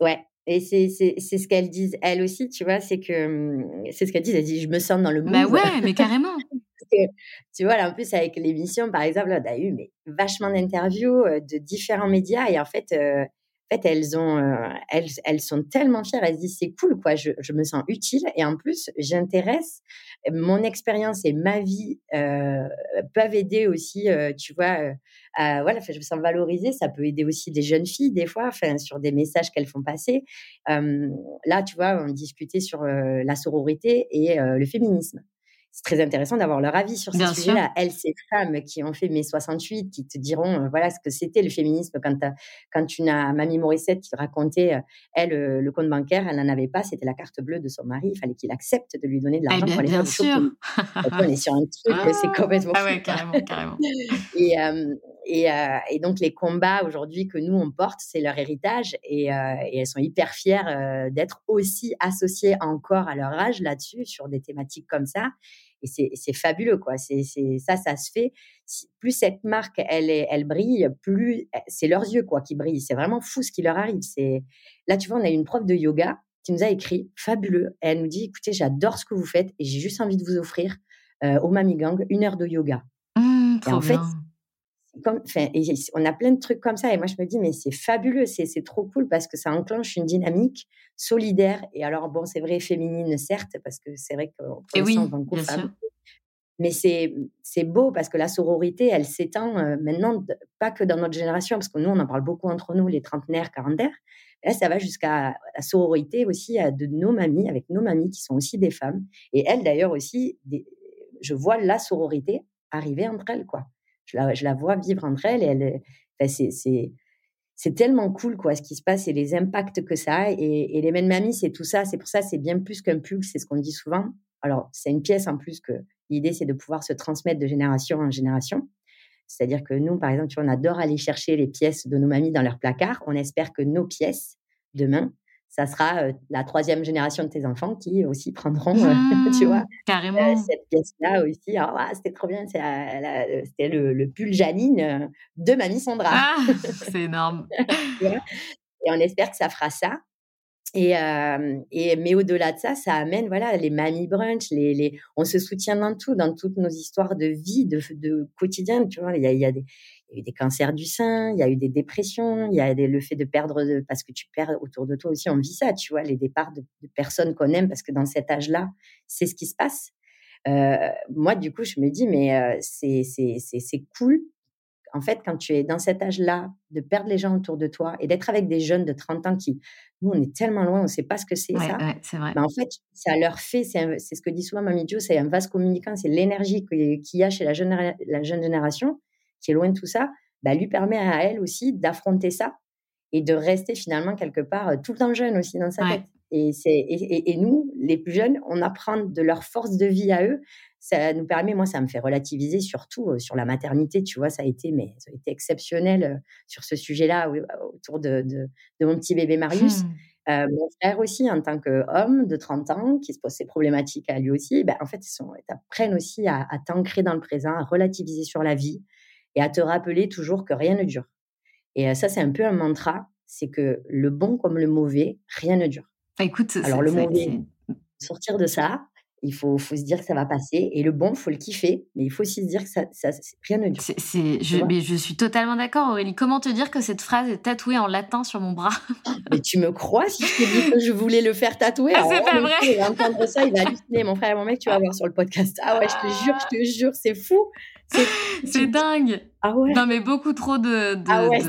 Ouais. Et c'est ce qu'elles disent elles aussi, tu vois, c'est que hum, c'est ce qu'elles disent. Elles disent, je me sens dans le monde. Bah ouais, mais carrément. tu vois, là, en plus, avec l'émission, par exemple, on a eu mais, vachement d'interviews de différents médias. Et en fait, en fait, elles ont, euh, elles, elles sont tellement fières. Elles se disent c'est cool, quoi. Je, je, me sens utile et en plus, j'intéresse. Mon expérience et ma vie euh, peuvent aider aussi, euh, tu vois. Euh, à, voilà, je me sens valorisée. Ça peut aider aussi des jeunes filles des fois, enfin, sur des messages qu'elles font passer. là, tu vois, on discutait sur la sororité et le féminisme c'est très intéressant d'avoir leur avis sur ces sujets-là. Elles, ces femmes qui ont fait mai 68, qui te diront euh, voilà ce que c'était le féminisme quand, quand tu n'as Mamie Morissette qui racontait, euh, elle, euh, le compte bancaire, elle n'en avait pas, c'était la carte bleue de son mari, il fallait qu'il accepte de lui donner de l'argent pour aller bien sûr. on est sur un truc, c'est ah! complètement Ah ouais, carrément, carrément. et, et, et, donc, les combats aujourd'hui que nous, on porte, c'est leur héritage et, et, elles sont hyper fières d'être aussi associées encore à leur âge là-dessus, sur des thématiques comme ça et c'est fabuleux quoi. C'est ça, ça se fait. Plus cette marque elle est, elle brille, plus eh, c'est leurs yeux quoi qui brillent. C'est vraiment fou ce qui leur arrive. C'est là tu vois, on a une prof de yoga qui nous a écrit fabuleux. elle nous dit écoutez, j'adore ce que vous faites et j'ai juste envie de vous offrir euh, au Mami Gang une heure de yoga. Mmh, et en fait, on a plein de trucs comme ça. Et moi, je me dis, mais c'est fabuleux, c'est trop cool parce que ça enclenche une dynamique solidaire. Et alors, bon, c'est vrai, féminine, certes, parce que c'est vrai qu'on peut oui, Mais c'est beau parce que la sororité, elle s'étend euh, maintenant, pas que dans notre génération, parce que nous, on en parle beaucoup entre nous, les trentenaires, quarantaires. Là, ça va jusqu'à la sororité aussi de nos mamies, avec nos mamies qui sont aussi des femmes. Et elles, d'ailleurs, aussi, je vois la sororité arriver entre elles, quoi je la, vois vivre entre elles et elle, c'est, tellement cool quoi ce qui se passe et les impacts que ça a. Et, les mêmes mamies, c'est tout ça. C'est pour ça, c'est bien plus qu'un pull, c'est ce qu'on dit souvent. Alors, c'est une pièce en plus que l'idée, c'est de pouvoir se transmettre de génération en génération. C'est-à-dire que nous, par exemple, on adore aller chercher les pièces de nos mamies dans leur placard. On espère que nos pièces, demain, ça sera la troisième génération de tes enfants qui aussi prendront, tu vois, mmh, carrément. cette pièce-là aussi. Ah, c'était trop bien, c'était le, le, pull Janine de Mamie Sandra. Ah, c'est énorme. et on espère que ça fera ça. Et, et, mais au-delà de ça, ça amène voilà les mamie brunch, les, les, on se soutient dans tout, dans toutes nos histoires de vie, de, de quotidien. Tu vois, il y a, il y a des, il y a eu des cancers du sein, il y a eu des dépressions, il y a le fait de perdre, de, parce que tu perds autour de toi aussi, on vit ça, tu vois, les départs de, personnes qu'on aime, parce que dans cet âge-là, c'est ce qui se passe. Euh, moi, du coup, je me dis, mais euh, c'est c'est cool, en fait, quand tu es dans cet âge-là, de perdre les gens autour de toi et d'être avec des jeunes de 30 ans qui, nous, on est tellement loin, on ne sait pas ce que c'est ça. Ouais, c'est vrai. En fait, ça leur fait, c'est ce que dit souvent Mamie Jo, c'est un vase communicant, c'est l'énergie qu'il y a chez la jeune, la jeune génération qui est loin de tout ça, bah, lui permet à elle aussi d'affronter ça et de rester finalement quelque part euh, tout le temps jeune aussi dans sa tête. Et, c'est, et, nous, les plus jeunes, on apprend de leur force de vie à eux. Ça nous permet, moi, ça me fait relativiser surtout euh, sur la maternité. Tu vois, ça a été, mais ça a été exceptionnel euh, sur ce sujet-là autour de, de, mon petit bébé Marius. Mmh. mon frère aussi, en tant qu'homme de 30 ans, qui se pose ses problématiques à lui aussi, ben, en fait, ils, sont, apprennent aussi à, à t'ancrer dans le présent, à relativiser sur la vie, et à te rappeler toujours que rien ne dure. Et ça, c'est un peu un mantra, c'est que le bon comme le mauvais, rien ne dure. Bah, écoute, alors le mauvais, sortir de ça, il faut, faut, se dire que ça va passer. Et le bon, il faut le kiffer, mais il faut aussi se dire que ça, ça rien ne dure. C'est, je, mais je suis totalement d'accord, Aurélie. Comment te dire que cette phrase est tatouée en latin sur mon bras? Mais tu me crois si je te dis que je voulais le faire tatouer? Ah, C'est pas vrai. Entendre ça, il va halluciner. Mon frère et mon mec, tu vas voir sur le podcast. Ah ouais, je te jure, je te jure, c'est fou. C'est dingue. Ah ouais? Non, mais beaucoup trop de. ah ouais,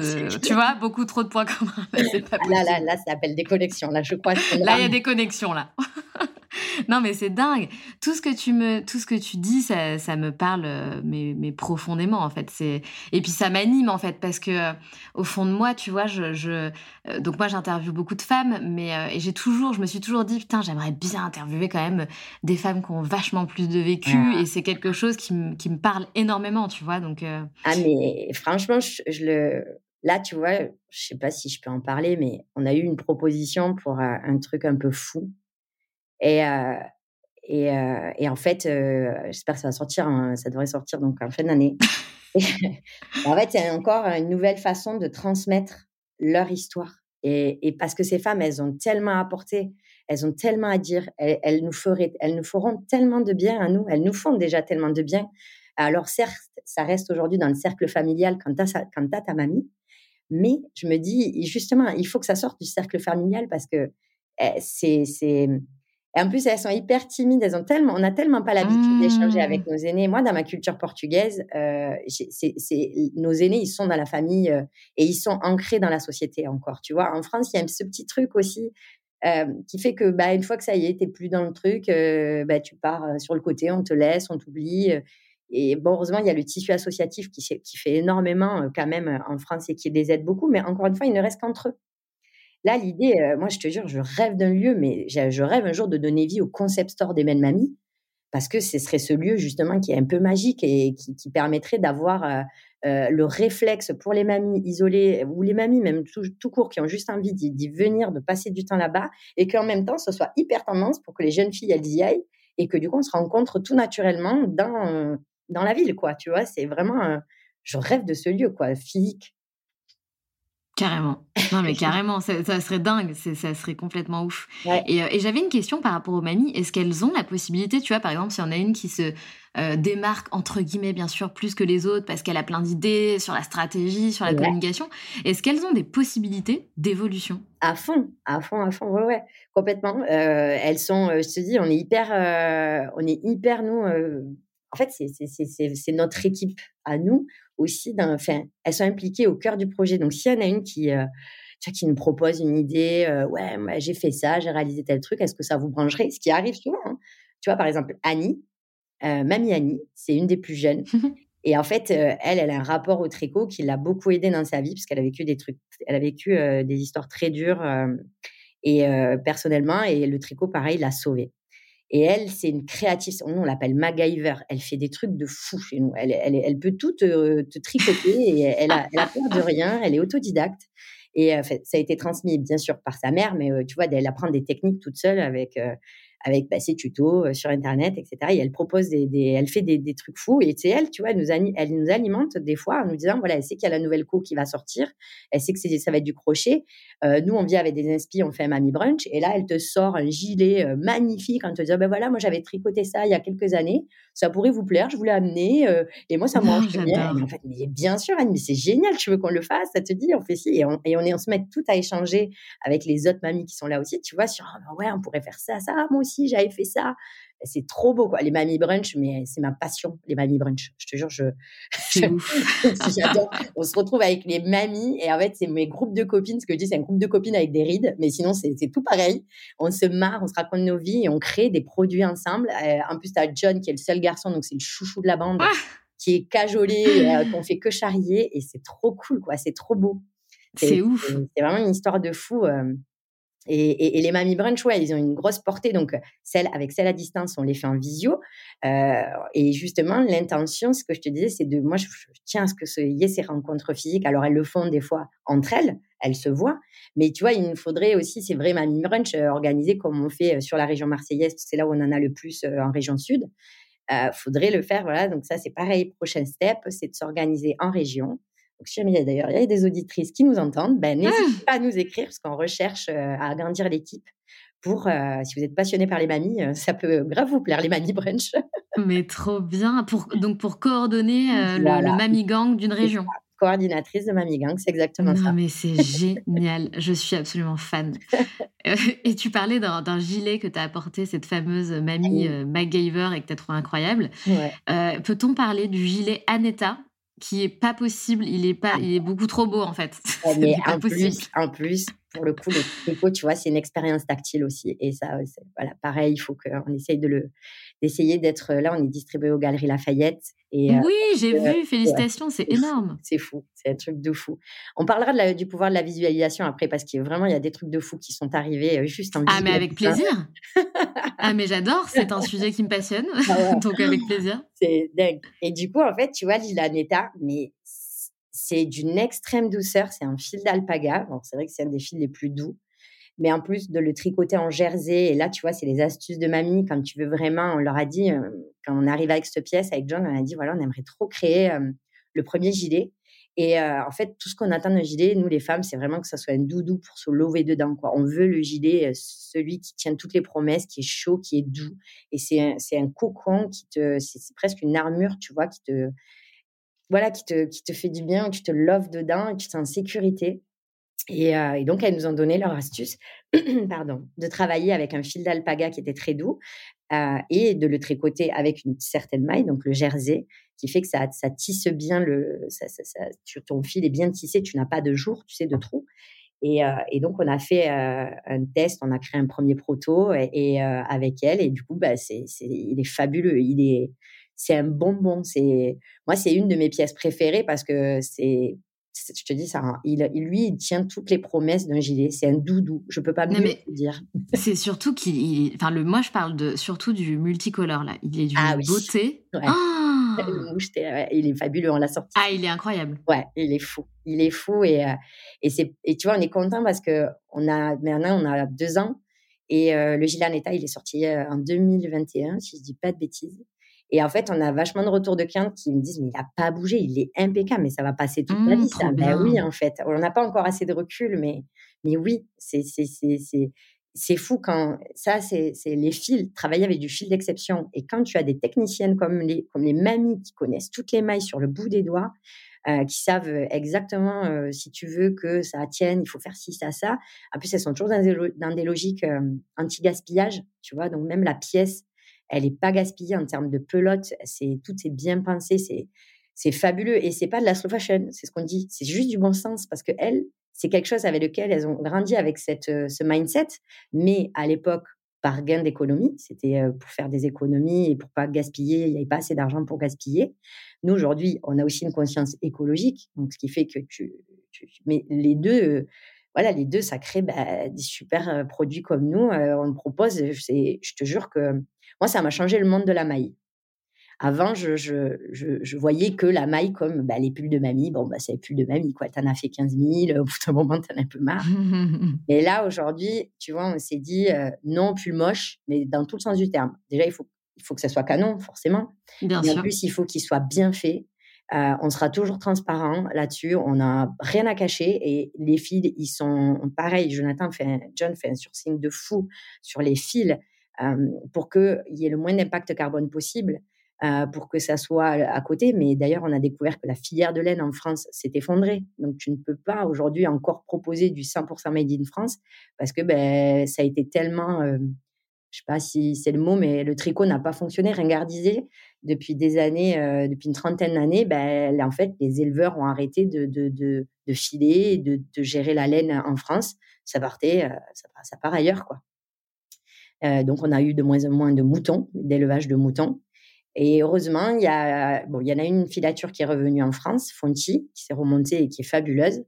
tu vois, beaucoup trop de points communs. là, là, là, ça s'appelle des connexions. Là, je crois. Là, il y a des connexions, là. non, mais c'est dingue. Tout ce que tu me, tout ce que tu dis, ça, ça me parle, euh, mais, mais profondément en fait. C'est et puis ça m'anime en fait parce que euh, au fond de moi, tu vois, je, je euh, donc moi j'interviewe beaucoup de femmes, mais et j'ai toujours, je me suis toujours dit putain, j'aimerais bien interviewer quand même des femmes qui ont vachement plus de vécu ah. et c'est quelque chose qui, qui me parle énormément, tu vois. Donc ah mais franchement, je, je le Là, tu vois, je sais pas si je peux en parler, mais on a eu une proposition pour un truc un peu fou. Et, et, et, en fait, j'espère que ça va sortir, ça devrait sortir donc en fin d'année. en fait, c'est encore une nouvelle façon de transmettre leur histoire. Et, et, parce que ces femmes, elles ont tellement apporté, elles ont tellement à dire, elles, nous feraient, elles nous feront tellement de bien à nous, elles nous font déjà tellement de bien. Alors certes, ça reste aujourd'hui dans le cercle familial quand tu as, ta mamie, mais je me dis justement, il faut que ça sorte du cercle familial parce que eh, c'est et en plus, elles sont hyper timides. Elles ont tellement, on n'a tellement pas l'habitude d'échanger avec mmh. nos aînés. Moi, dans ma culture portugaise, euh, c'est, nos aînés, ils sont dans la famille euh, et ils sont ancrés dans la société encore. Tu vois, en France, il y a ce petit truc aussi euh, qui fait que, bah, une fois que ça y est, t'es plus dans le truc, bah, tu pars sur le côté, on te laisse, on t'oublie. Et bon, heureusement, il y a le tissu associatif qui, qui fait énormément quand même en France et qui les aide beaucoup. Mais encore une fois, il ne reste qu'entre eux. Là, l'idée, euh, moi, je te jure, je rêve d'un lieu, mais je rêve un jour de donner vie au concept store des Men Mamie, parce que ce serait ce lieu, justement, qui est un peu magique et qui, permettrait d'avoir euh, euh, le réflexe pour les mamies isolées, ou les mamies même tout, court, qui ont juste envie d'y venir, de passer du temps là-bas, et qu'en même temps, ce soit hyper tendance pour que les jeunes filles, elles y aillent, et que du coup, on se rencontre tout naturellement dans, dans la ville, quoi. Tu vois, c'est vraiment... je rêve de ce lieu, quoi, physique. Carrément. Non, mais carrément, ça, serait dingue, ça serait complètement ouf. Euh, et, j'avais une question par rapport aux mamies. Est-ce qu'elles ont la possibilité, tu vois, par exemple, s'il y en a une qui se euh, démarque, entre guillemets, bien sûr, plus que les autres, parce qu'elle a plein d'idées sur la stratégie, sur la communication, est-ce qu'elles ont des possibilités d'évolution? À fond, à fond, à fond, ouais, ouais, complètement. Euh, elles sont, je te dis, on est hyper, on est hyper, nous, en fait, c'est notre équipe à nous aussi. Enfin, elles sont impliquées au cœur du projet. Donc, s'il y en a une qui, euh, qui nous propose une idée, euh, ouais, j'ai fait ça, j'ai réalisé tel truc, est-ce que ça vous brancherait? Ce qui arrive souvent. Hein. Tu vois, par exemple, Annie, euh, mamie Annie, c'est une des plus jeunes. Et en fait, elle, elle a un rapport au tricot qui l'a beaucoup aidée dans sa vie parce qu'elle a vécu des trucs, elle a vécu des histoires très dures et personnellement, et le tricot, pareil, l'a sauvée. Et elle, c'est une créative. on l'appelle MacGyver. Elle fait des trucs de fou chez nous. Elle, elle, elle peut tout te, tricoter et elle a, elle a peur de rien. Elle est autodidacte. Et ça a été transmis bien sûr par sa mère, mais tu vois, elle apprend des techniques toute seule avec avec bah, ses tutos euh, sur Internet, etc. Et elle propose des, des elle fait des, des, trucs fous. Et c'est elle, tu vois, elle nous, elle nous alimente des fois en nous disant, voilà, elle sait qu'il y a la nouvelle co qui va sortir. Elle sait que ça va être du crochet. Euh, nous, on vient avec des inspi, on fait un mamie brunch. Et là, elle te sort un gilet euh, magnifique en te disant, ben voilà, moi, j'avais tricoté ça il y a quelques années. Ça pourrait vous plaire, je vous l'ai amené. et moi, ça mange bien. En fait, mais bien sûr, Anne, mais c'est génial, tu veux qu'on le fasse. Ça te dit, on fait ci. Et on, et on, est, on se met tout à échanger avec les autres mamies qui sont là aussi, tu vois, sur, oh, ouais, on pourrait faire ça, ça, moi aussi j'avais fait ça. C'est trop beau, quoi. Les mamie brunch, mais c'est ma passion, les mamie brunch. Je te jure, je, j'adore. On se retrouve avec les mamies et en fait, c'est mes groupes de copines. Ce que je dis, c'est un groupe de copines avec des rides, mais sinon, c'est tout pareil. On se marre, on se raconte nos vies et on crée des produits ensemble. Euh, en plus, tu as John qui est le seul garçon, donc c'est le chouchou de la bande, ah! qui est cajolé, euh, qu'on fait que charrier et c'est trop cool, quoi. C'est trop beau. C'est ouf. C'est vraiment une histoire de fou. Euh, et, les Mamie Brunch, ouais, ils ont une grosse portée. Donc, celle avec celle à distance, on les fait en visio. Euh, et justement, l'intention, ce que je te disais, c'est de, moi, je, tiens à ce que ce y ait ces rencontres physiques. Alors, elles le font des fois entre elles, elles se voient. Mais tu vois, il nous faudrait aussi ces vrais Mamie Brunch euh, comme on fait euh, sur la région marseillaise. C'est là où on en a le plus en région sud. Euh, faudrait le faire, voilà. Donc ça, c'est pareil. Prochain step, c'est de s'organiser en région si jamais d'ailleurs il y a des auditrices qui nous entendent, ben, n'hésitez ah! pas à nous écrire parce qu'on recherche euh, à agrandir l'équipe. Pour, euh, si vous êtes passionné par les mamies, euh, ça peut grave vous plaire, les mamies brunch. Mais trop bien. Pour, donc, pour coordonner le, le mamie gang d'une région coordinatrice de Mamie Gang, c'est exactement non, ça. mais c'est génial, je suis absolument fan. et tu parlais d'un gilet que tu as apporté, cette fameuse mamie MacGyver et que tu as trouvé incroyable. Peut-on parler du gilet Aneta? Qui est pas possible. Il est pas, il est beaucoup trop beau en fait. mais en plus, en plus, pour le coup, le tricot, tu vois, c'est une expérience tactile aussi. Et ça, voilà, pareil, il faut qu'on essaye de le, d'essayer d'être là. On est distribué aux Galeries Lafayette. Et, euh, oui, j'ai vu. Félicitations, c'est énorme. C'est fou, c'est un truc de fou. On parlera de la, du pouvoir de la visualisation après parce qu'il vraiment il y a des trucs de fou qui sont arrivés euh, juste en. Ah mais avec plaisir. ah mais j'adore, c'est un sujet qui me passionne, ah donc avec plaisir. C'est dingue. Et du coup, en fait, tu vois, Lila Neta, mais c'est d'une extrême douceur. C'est un fil d'alpaga. Bon, c'est vrai que c'est un des fils les plus doux. Mais en plus de le tricoter en jersey, et là, tu vois, c'est les astuces de mamie. Quand tu veux vraiment, on leur a dit, euh, quand on arrive avec cette pièce, avec John, on a dit, voilà, on aimerait trop créer euh, le premier gilet. Et euh, en fait, tout ce qu'on attend d'un gilet, nous les femmes, c'est vraiment que ça soit un doudou pour se lever dedans. Quoi. On veut le gilet, celui qui tient toutes les promesses, qui est chaud, qui est doux. Et c'est un, un cocon qui te, c'est presque une armure, tu vois, qui te, voilà, qui te, qui te fait du bien, tu te loves dedans et tu es en sécurité. Et, euh, et, donc, elles nous ont donné leur astuce pardon, de travailler avec un fil d'alpaga qui était très doux euh, et de le tricoter avec une certaine maille, donc le jersey, qui fait que ça, tisse bien le. Ça, ton fil est bien tissé, tu n'as pas de jour, tu sais, de trou. Et, euh, donc, on a fait un test, on a créé un premier proto et, avec elle. Et du coup, bah, c'est, il est fabuleux. Il est, c'est un bonbon. C'est moi, c'est une de mes pièces préférées parce que c'est je te dis ça, hein, il, lui, il tient toutes les promesses d'un gilet. C'est un doudou. Je peux pas mieux mais dire. C'est surtout qu'il, enfin, le, moi, je parle de surtout du multicolore là. Il est d'une ah beauté. Ah il est fabuleux. On l'a sorti. Ah, il est incroyable. Ouais, il est fou. Il est fou et euh, et c'est et tu vois, on est content parce que on a maintenant on a deux ans et euh, le gilet en état, il est sorti euh, en 2021, si je dis pas de bêtises. Et en fait, on a vachement de retours de clients qui me disent, mais il n'a pas bougé, il est impeccable, mais ça va passer toute la mmh, vie, ça. Ben oui, en fait. On n'a pas encore assez de recul, mais, mais oui, c'est, c'est, c'est, c'est, c'est fou quand ça, c'est, c'est les fils, travailler avec du fil d'exception. Et quand tu as des techniciennes comme les, comme les mamies qui connaissent toutes les mailles sur le bout des doigts, euh, qui savent exactement euh, si tu veux que ça tienne, il faut faire ci, ça, ça. En plus, elles sont toujours dans des, dans des logiques euh, anti-gaspillage, tu vois? Donc, même la pièce, elle est pas gaspillée en termes de pelote. C'est tout est bien pensé. C'est c'est fabuleux et c'est pas de la slow fashion. C'est ce qu'on dit. C'est juste du bon sens parce que elles, c'est quelque chose avec lequel elles ont grandi avec cette euh, ce mindset. Mais à l'époque, par gain d'économie, c'était euh, pour faire des économies et pour pas gaspiller. Il n'y avait pas assez d'argent pour gaspiller. Nous aujourd'hui, on a aussi une conscience écologique, donc ce qui fait que tu, mais les deux. Voilà, les deux, ça crée bah, des super produits comme nous. on propose, je te jure que moi, ça m'a changé le monde de la maille. Avant, je, je, je, voyais que la maille comme bah, les pulls de mamie. Bon, bah, c'est les pulls de mamie, quoi. T'en as fait 15 000, au bout d'un moment, t'en as un peu marre. Et là, aujourd'hui, tu vois, on s'est dit non, pull moche, mais dans tout le sens du terme. Déjà, il faut, il faut que ça soit canon, forcément. Bien en plus, il faut qu'il soit bien fait. Euh, on sera toujours transparent là-dessus. On n'a rien à cacher et les fils, ils sont pareils. Jonathan fait, John fait un sourcing de fou sur les fils euh, pour qu'il y ait le moins d'impact carbone possible. Euh, pour que ça soit à côté. Mais d'ailleurs, on a découvert que la filière de laine en France s'est effondrée. Donc, tu ne peux pas aujourd'hui encore proposer du 100% made in France parce que ben, ça a été tellement je sais pas si c'est le mot, mais le tricot n'a pas fonctionné, ringardisé depuis des années, euh, depuis une trentaine d'années. Ben, en fait, les éleveurs ont arrêté de, de, de, de filer, de, de, gérer la laine en France. Ça partait, euh, ça, ça, part ailleurs, quoi. Euh, donc, on a eu de moins en moins de moutons, d'élevage de moutons. Et heureusement, il y bon, il y en a une filature qui est revenue en France, Fonti, qui s'est remontée et qui est fabuleuse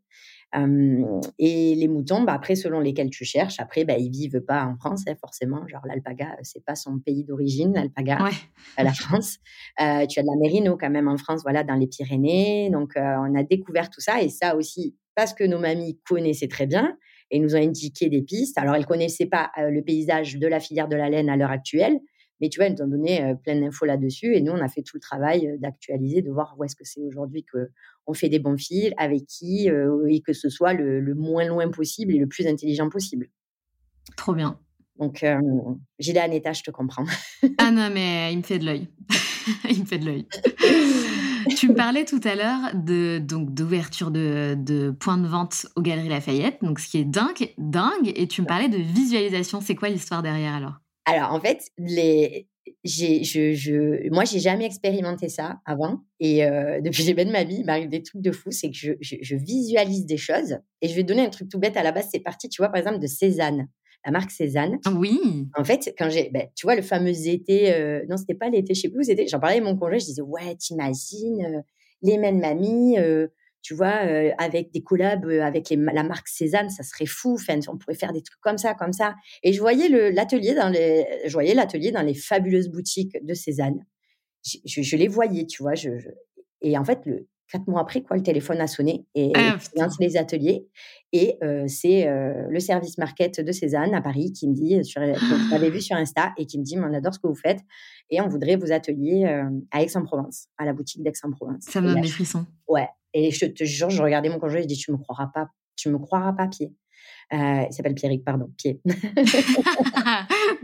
et les moutons, bah, après, selon lesquels tu cherches, après, bah, ils vivent pas en France, hein, forcément. Genre, l'alpaga, c'est pas son pays d'origine, l'alpaga, à la France. Euh, tu as de la mérino quand même en France, voilà, dans les Pyrénées. Donc, on a découvert tout ça. Et ça aussi, parce que nos mamies connaissaient très bien et nous ont indiqué des pistes. Alors, elles connaissaient pas le paysage de la filière de la laine à l'heure actuelle, mais tu vois, elles nous ont donné plein d'infos là-dessus. Et nous, on a fait tout le travail d'actualiser, de voir où est-ce que c'est aujourd'hui qu'on fait des bons fils, avec qui, et que ce soit le, moins loin possible et le plus intelligent possible. Trop bien. Donc, euh, à état, je te comprends. ah non, mais il me fait de l'œil. il me fait de l'œil. tu me parlais tout à l'heure de donc d'ouverture de, de points de vente aux Galeries Lafayette, donc ce qui est dingue, dingue. Et tu me parlais de visualisation. C'est quoi l'histoire derrière alors? Alors, en fait, les, j'ai, je, je, moi, j'ai jamais expérimenté ça avant. Et euh, depuis j'ai de ma vie, il m'arrive des trucs de fou. C'est que je, je, visualise des choses. Et je vais donner un truc tout bête à la base. C'est parti, tu vois, par exemple, de Cézanne, la marque Cézanne. Oui. En fait, quand j'ai, ben, tu vois, le fameux été, euh, non, c'était pas l'été, je sais plus où c'était. J'en parlais avec mon conjoint, je disais, ouais, t'imagines, euh, les mêmes mamies, tu vois, euh, avec des collabs euh, avec la marque Cézanne, ça serait fou. Enfin, on pourrait faire des trucs comme ça, comme ça. Et je voyais l'atelier dans les, je voyais l'atelier dans les fabuleuses boutiques de Cézanne. Je, les voyais, tu vois. Je, et en fait, le, quatre mois après, quoi, le téléphone a sonné et ah, lance les ateliers. Et euh, c'est le service market de Cézanne à Paris qui me dit, sur, je vu sur Insta et qui me dit, on adore ce que vous faites et on voudrait vos ateliers à Aix-en-Provence, à la boutique d'Aix-en-Provence. Ça me donne des frissons. Ouais. Et je te jure, je regardais mon conjoint et je dis, tu me croiras pas, tu me croiras pas, pied. Euh, il s'appelle Pierrick, pardon, pied.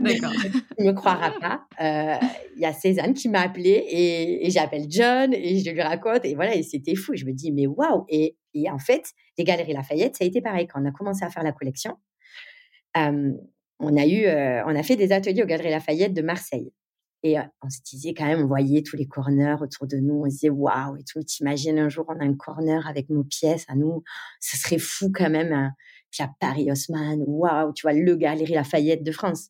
D'accord. tu me croiras pas. Euh, il y a Cézanne qui m'a appelé et, j'appelle John et je lui raconte et voilà, et c'était fou. Je me dis, mais waouh! Et, et, en fait, les Galeries Lafayette, ça a été pareil. Quand on a commencé à faire la collection, euh, on a eu, on a fait des ateliers aux Galeries Lafayette de Marseille. Et on se disait quand même, on voyait tous les corners autour de nous, on se disait waouh et tout. T'imagines un jour on a un corner avec nos pièces à nous, ça serait fou quand même. Hein. Puis à Paris Haussmann, waouh, tu vois le Galerie Lafayette de France.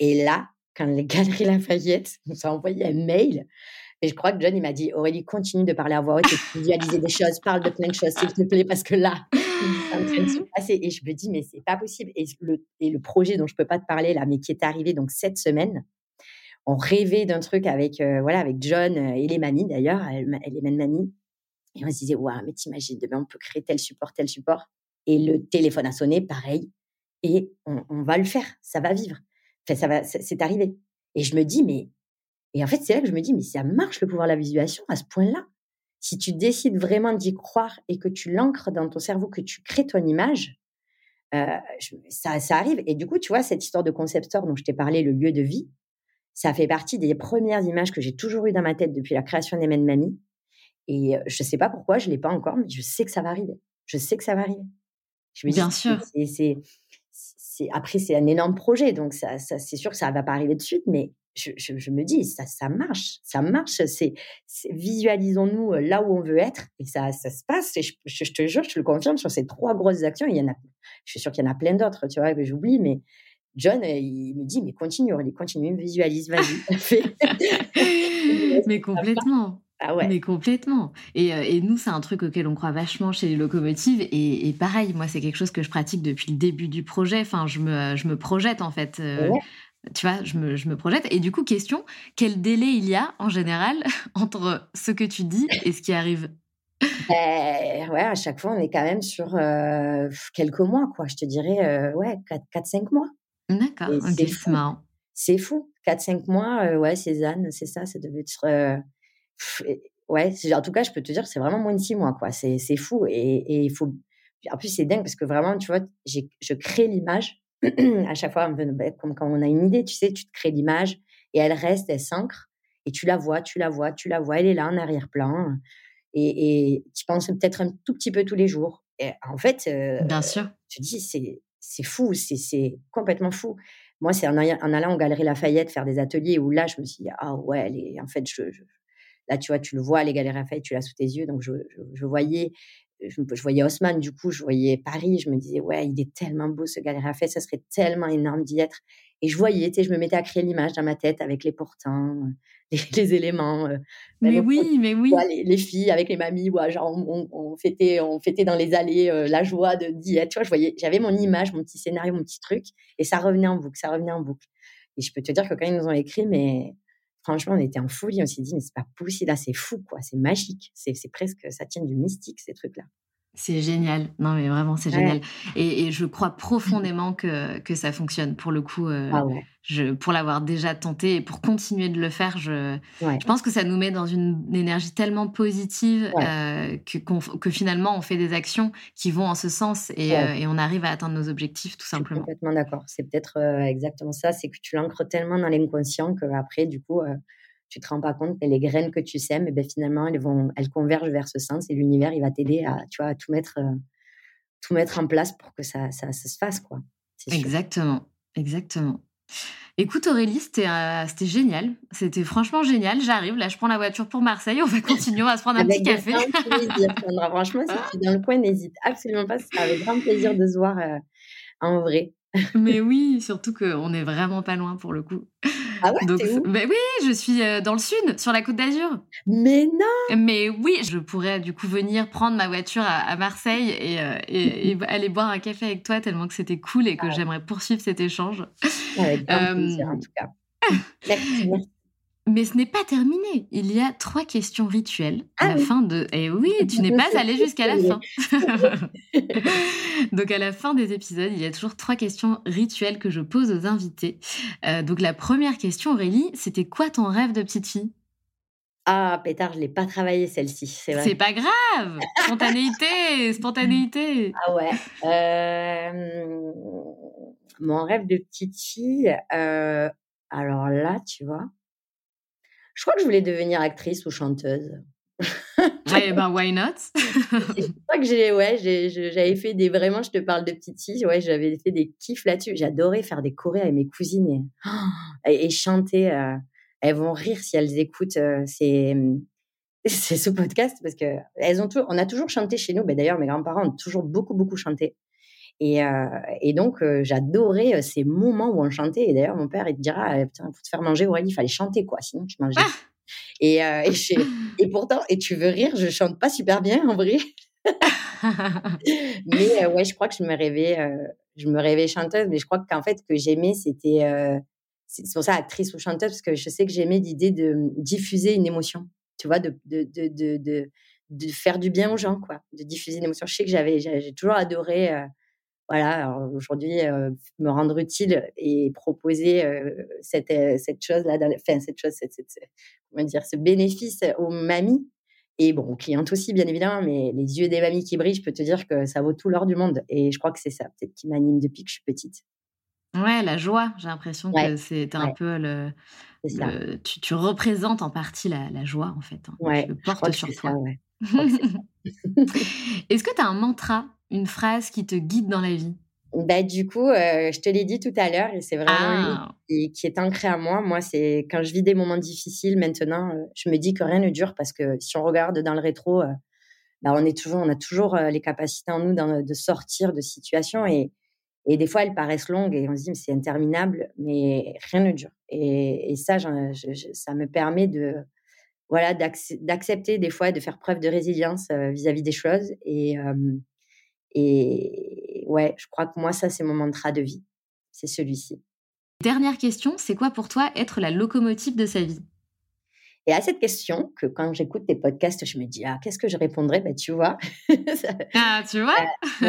Et là, quand les Galeries Lafayette nous a envoyé un mail, et je crois que John il m'a dit Aurélie continue de parler à voix haute et visualiser des choses, parle de plein de choses s'il te plaît parce que là, c'est en train de se passer. Et je me dis mais c'est pas possible. Et le, et le projet dont je peux pas te parler là, mais qui est arrivé donc cette semaine on rêvait d'un truc avec euh, voilà avec John euh, et les mamies d'ailleurs, elle, est même mamie. Et on se disait waouh, mais t'imagines demain on peut créer tel support, tel support. Et le téléphone a sonné, pareil. Et on, va le faire, ça va vivre. Ça va, c'est arrivé. Et je me dis mais et en fait c'est là que je me dis mais ça marche le pouvoir de la visualisation à ce point-là. Si tu décides vraiment d'y croire et que tu l'ancres dans ton cerveau, que tu crées ton image, euh, ça, ça arrive. Et du coup, tu vois, cette histoire de concept store dont je t'ai parlé, le lieu de vie, ça fait partie des premières images que j'ai toujours eues dans ma tête depuis la création des Men Mamie. Et je ne sais pas pourquoi, je ne l'ai pas encore, mais je sais que ça va arriver. Je sais que ça va arriver. Je Bien sûr. C'est, après, c'est un énorme projet, donc ça, c'est sûr que ça ne va pas arriver de suite, mais je, je, me dis, ça, ça marche, ça marche. C'est, visualisons-nous là où on veut être et ça, ça se passe. Et je, je, te jure, je te le confirme sur ces trois grosses actions. Il y en a, je suis sûre qu'il y en a plein d'autres, tu vois, que j'oublie, mais John, euh, il me dit, mais continue, il continue, visualise, vas-y, mais complètement. Ah ouais. Mais complètement. Et, euh, et nous, c'est un truc auquel on croit vachement chez les locomotives. Et, et pareil, moi, c'est quelque chose que je pratique depuis le début du projet. Enfin, je me, je me projette, en fait. Euh, tu vois, je me, je me, projette. Et du coup, question, quel délai il y a en général entre ce que tu dis et ce qui arrive? Ben, ouais, à chaque fois, on est quand même sur euh, quelques mois, quoi. Je te dirais, euh, ouais, 4-5 mois. D'accord, c'est fou. C'est fou. 4-5 mois, euh, ouais, Cézanne, c'est ça, ça devait être. ouais, en tout cas, je peux te dire, c'est vraiment moins de 6 mois, quoi. C'est fou. Et il faut. En plus, c'est dingue parce que vraiment, tu vois, je crée l'image à chaque fois, ben, comme quand on a une idée, tu sais, tu te crées l'image et elle reste, elle s'ancre et tu la vois, tu la vois, tu la vois, elle est là en arrière-plan et, tu penses peut-être un tout petit peu tous les jours. Et en fait, euh, bien sûr, tu dis c'est c'est fou, c'est complètement fou. Moi, c'est en, allant en Galerie Lafayette faire des ateliers où là, je me suis dit ah ouais, en fait, là, tu vois, tu le vois, les Galeries Lafayette, tu l'as sous tes yeux, donc je, je voyais je, voyais Haussmann, du coup, je voyais Paris, je me disais, ouais, il est tellement beau ce Galerie Lafayette, ça serait tellement énorme d'y être. Et je voyais, tu sais, je me mettais à créer l'image dans ma tête avec les portants, euh, les, éléments. Euh, mais oui, mais oui. les, filles avec les mamies, ouais, genre, on, fêtait, on fêtait dans les allées euh, la joie d'y être. Tu vois, je voyais, j'avais mon image, mon petit scénario, mon petit truc, et ça revenait en boucle, ça revenait en boucle. Et je peux te dire que quand ils nous ont écrit, mais franchement, on était en folie. On s'est dit, mais c'est pas possible, là, c'est fou, quoi. C'est magique. C'est presque, ça tient du mystique, ces trucs-là. C'est génial. Non, mais vraiment, c'est génial. Et, je crois profondément que, que ça fonctionne. Pour le coup, euh, ah je, pour l'avoir déjà tenté et pour continuer de le faire, je, je pense que ça nous met dans une, énergie tellement positive euh, que, que, finalement, on fait des actions qui vont en ce sens et, euh, et on arrive à atteindre nos objectifs, tout simplement. Je suis complètement d'accord. C'est peut-être exactement ça. C'est que tu l'ancres tellement dans l'inconscient qu'après, du coup, tu te rends pas compte que les graines que tu sèmes, et eh ben finalement, elles vont, elles convergent vers ce sens et l'univers, il va t'aider à, tu vois, à tout mettre, euh, tout mettre en place pour que ça, ça, se fasse, quoi. Exactement, exactement. Écoute Aurélie, euh, c'était génial. C'était franchement génial. J'arrive, là je prends la voiture pour Marseille. On va continuer, on va se prendre un petit café. franchement, si tu es dans le coin, n'hésite absolument pas. C'est avec grand plaisir de se voir euh, en vrai. Mais oui, surtout qu'on est vraiment pas loin pour le coup. Ah ouais, Donc, mais oui, je suis euh, dans le sud, sur la Côte d'Azur. Mais non. Mais oui, je pourrais du coup venir prendre ma voiture à, Marseille et, euh, et, aller boire un café avec toi tellement que c'était cool et que ah. j'aimerais poursuivre cet échange. Avec grand plaisir, en tout cas. Merci, merci. Mais ce n'est pas terminé. Il y a trois questions rituelles à ah la fin de. Eh oui, tu n'es pas allé jusqu'à la fin. donc à la fin des épisodes, il y a toujours trois questions rituelles que je pose aux invités. Euh, donc la première question, Aurélie, c'était quoi ton rêve de petite fille? Ah, pétard, je l'ai pas travaillé celle-ci, c'est vrai. C'est pas grave. Spontanéité, spontanéité. Ah ouais. Euh, mon rêve de petite fille. Euh, alors là, tu vois, je crois que je voulais devenir actrice ou chanteuse. ouais, ben why not? Je crois que j'ai, ouais, j'avais fait des vraiment, je te parle de petite fille, ouais, j'avais fait des kiffs là-dessus. J'adorais faire des chorés avec mes cousines et, chanter. Euh, elles vont rire si elles écoutent euh, c'est ce podcast parce que elles ont on a toujours chanté chez nous. Ben, d'ailleurs, mes grands-parents ont toujours beaucoup beaucoup chanté. Et, euh, et donc, euh, j'adorais euh, ces moments où on chantait. Et d'ailleurs, mon père, il te dira, putain, pour te faire manger, Aurélie, il fallait chanter, quoi. Sinon, tu mangeais. Ah et, et, et, pourtant, et tu veux rire, je chante pas super bien, en vrai. mais ouais, je crois que je me rêvais, je me rêvais chanteuse. Mais je crois qu'en fait, que j'aimais, c'était... c'est pour ça, actrice ou chanteuse, parce que je sais que j'aimais l'idée de diffuser une émotion. Tu vois, de, de, de, de, de faire du bien aux gens, quoi. De diffuser une émotion. Je sais que j'avais, j'ai toujours adoré voilà, aujourd'hui, me rendre utile et proposer cette, cette chose-là, enfin, cette chose, cette, comment dire, ce bénéfice aux mamies et bon, aux clientes aussi, bien évidemment, mais les yeux des mamies qui brillent, je peux te dire que ça vaut tout l'or du monde. Et je crois que c'est ça, peut-être, qui m'anime depuis que je suis petite. Ouais, la joie, j'ai l'impression que c'est un peu le. tu, tu, représentes en partie la, la joie, en fait. Hein. Ouais, tu le portes sur toi. Est-ce que tu as un mantra une phrase qui te guide dans la vie? Bah, du coup, euh, je te l'ai dit tout à l'heure, et c'est vraiment ah. qui, qui, est ancré à moi. Moi, c'est quand je vis des moments difficiles maintenant, euh, je me dis que rien ne dure parce que si on regarde dans le rétro, euh, bah, on, est toujours, on a toujours les capacités en nous de sortir de situations et, et des fois, elles paraissent longues et on se dit, c'est interminable, mais rien ne dure. Et, et ça, ça me permet de, voilà, d'accepter des fois, de faire preuve de résilience vis-à-vis des choses et, et ouais, je crois que moi, ça, c'est mon mantra de vie. C'est celui-ci. dernière question, c'est quoi pour toi être la locomotive de sa vie? Et à cette question, que quand j'écoute tes podcasts, je me dis, ah, qu'est-ce que je répondrais? Ben, Tu vois. ah, tu vois? euh,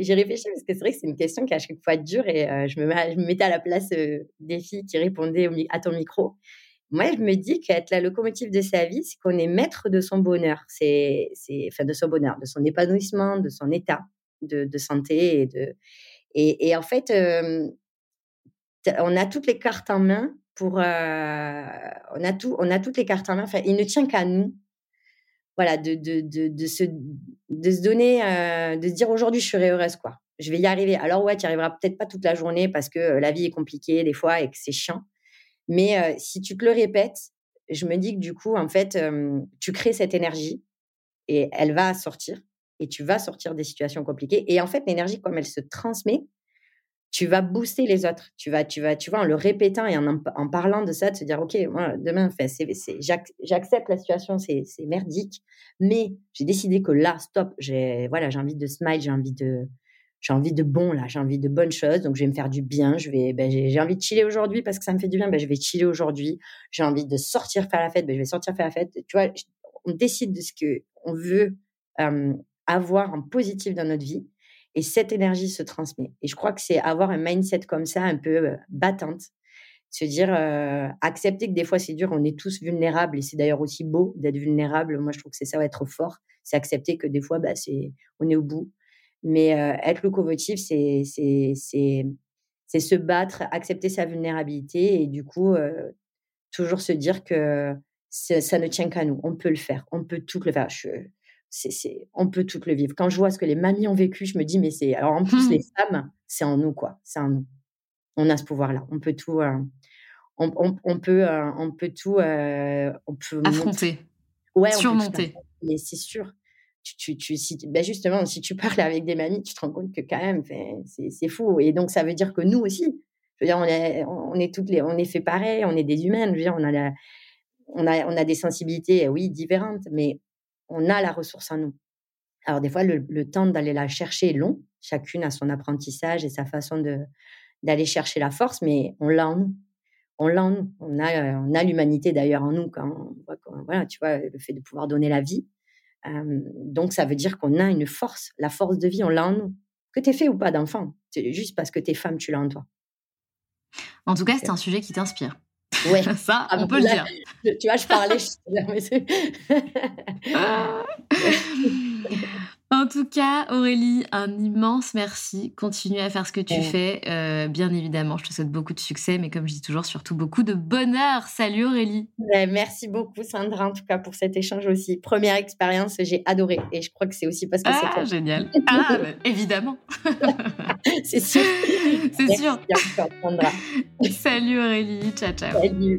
J'ai réfléchi parce que c'est vrai que c'est une question qui à chaque fois dure et euh, je, me, je, me, mettais à la place euh, des filles qui répondaient à ton micro. Moi, je me dis qu'être la locomotive de sa vie, c'est qu'on est maître de son bonheur, c'est, enfin de son bonheur, de son épanouissement, de son état de, santé et de et, en fait, on a toutes les cartes en main pour. Euh, on, a tout, on a toutes les cartes en main. Enfin, il ne tient qu'à nous. Voilà, de, de, de, se, de se donner, euh, de dire aujourd'hui, je serai heureuse, quoi. Je vais y arriver. Alors, ouais, tu n'y arriveras peut-être pas toute la journée parce que euh, la vie est compliquée des fois et que c'est chiant. Mais si tu te le répètes, je me dis que du coup, en fait, tu crées cette énergie et elle va sortir et tu vas sortir des situations compliquées. Et en fait, l'énergie, comme elle se transmet, tu vas booster les autres. Tu vas, tu vas, tu vois, en le répétant et en, parlant de ça, de se dire, OK, moi, demain, j'accepte la situation, c'est merdique, mais j'ai décidé que là, stop, j'ai, voilà, j'ai envie de smile, j'ai envie de, j'ai envie de bon, là, j'ai envie de bonnes choses, donc je vais me faire du bien, je vais, ben, j'ai envie de chiller aujourd'hui parce que ça me fait du bien, ben, je vais chiller aujourd'hui, j'ai envie de sortir faire la fête, ben, je vais sortir faire la fête. Tu vois, on décide de ce que on veut avoir en positif dans notre vie et cette énergie se transmet. Et je crois que c'est avoir un mindset comme ça, un peu euh, battante. Se dire, euh, accepter que des fois c'est dur, on est tous vulnérables et c'est d'ailleurs aussi beau d'être vulnérable. Moi, je trouve que c'est ça, être fort. C'est accepter que des fois, bah, c'est, on est au bout. Mais être locomotive, c'est, c'est, c'est, c'est se battre, accepter sa vulnérabilité et du coup, toujours se dire que ça ne tient qu'à nous. On peut le faire. On peut tout le faire. Je, on peut tout le vivre. Quand je vois ce que les mamies ont vécu, je me dis, mais c'est. Alors en plus, mmh. les femmes, c'est en nous, quoi. C'est en nous. On a ce pouvoir-là. On peut tout. Euh, on, peut, euh, on peut tout. Euh, on peut affronter. Ouais, surmonter. mais c'est sûr. Tu, tu, si, ben justement, si tu parles avec des mamies, tu te rends compte que quand même, c'est, fou. Et donc, ça veut dire que nous aussi, je veux dire, on est, on est toutes les, on est fait pareil, on est des humains. Je veux dire, on a, on a, on a des sensibilités, oui, différentes, mais on a la ressource en nous. Alors des fois, le, temps d'aller la chercher est long. Chacune a son apprentissage et sa façon d'aller chercher la force, mais on l'a en nous. On l'a en nous. On a, on a l'humanité d'ailleurs en nous quand, voilà, tu vois, le fait de pouvoir donner la vie. Donc ça veut dire qu'on a une force, la force de vie, on l'a en nous. Que tu es fait ou pas d'enfant, c'est juste parce que tu es femme, tu l'as en toi. En tout cas, c'est un sujet qui t'inspire. Ouais. Ça, ah, on peut le dire. tu vois, je parlais, En tout cas, Aurélie, un immense merci. Continue à faire ce que tu fais. Euh, bien évidemment, je te souhaite beaucoup de succès, mais comme je dis toujours, surtout beaucoup de bonheur. Salut Aurélie. merci beaucoup Sandra, en tout cas, pour cet échange aussi. Première expérience, j'ai adoré. Et je crois que c'est aussi parce que ah, c'est génial. Ah, bah, évidemment. c'est sûr. C'est sûr. Sandra. Salut Aurélie. Ciao, ciao. Salut.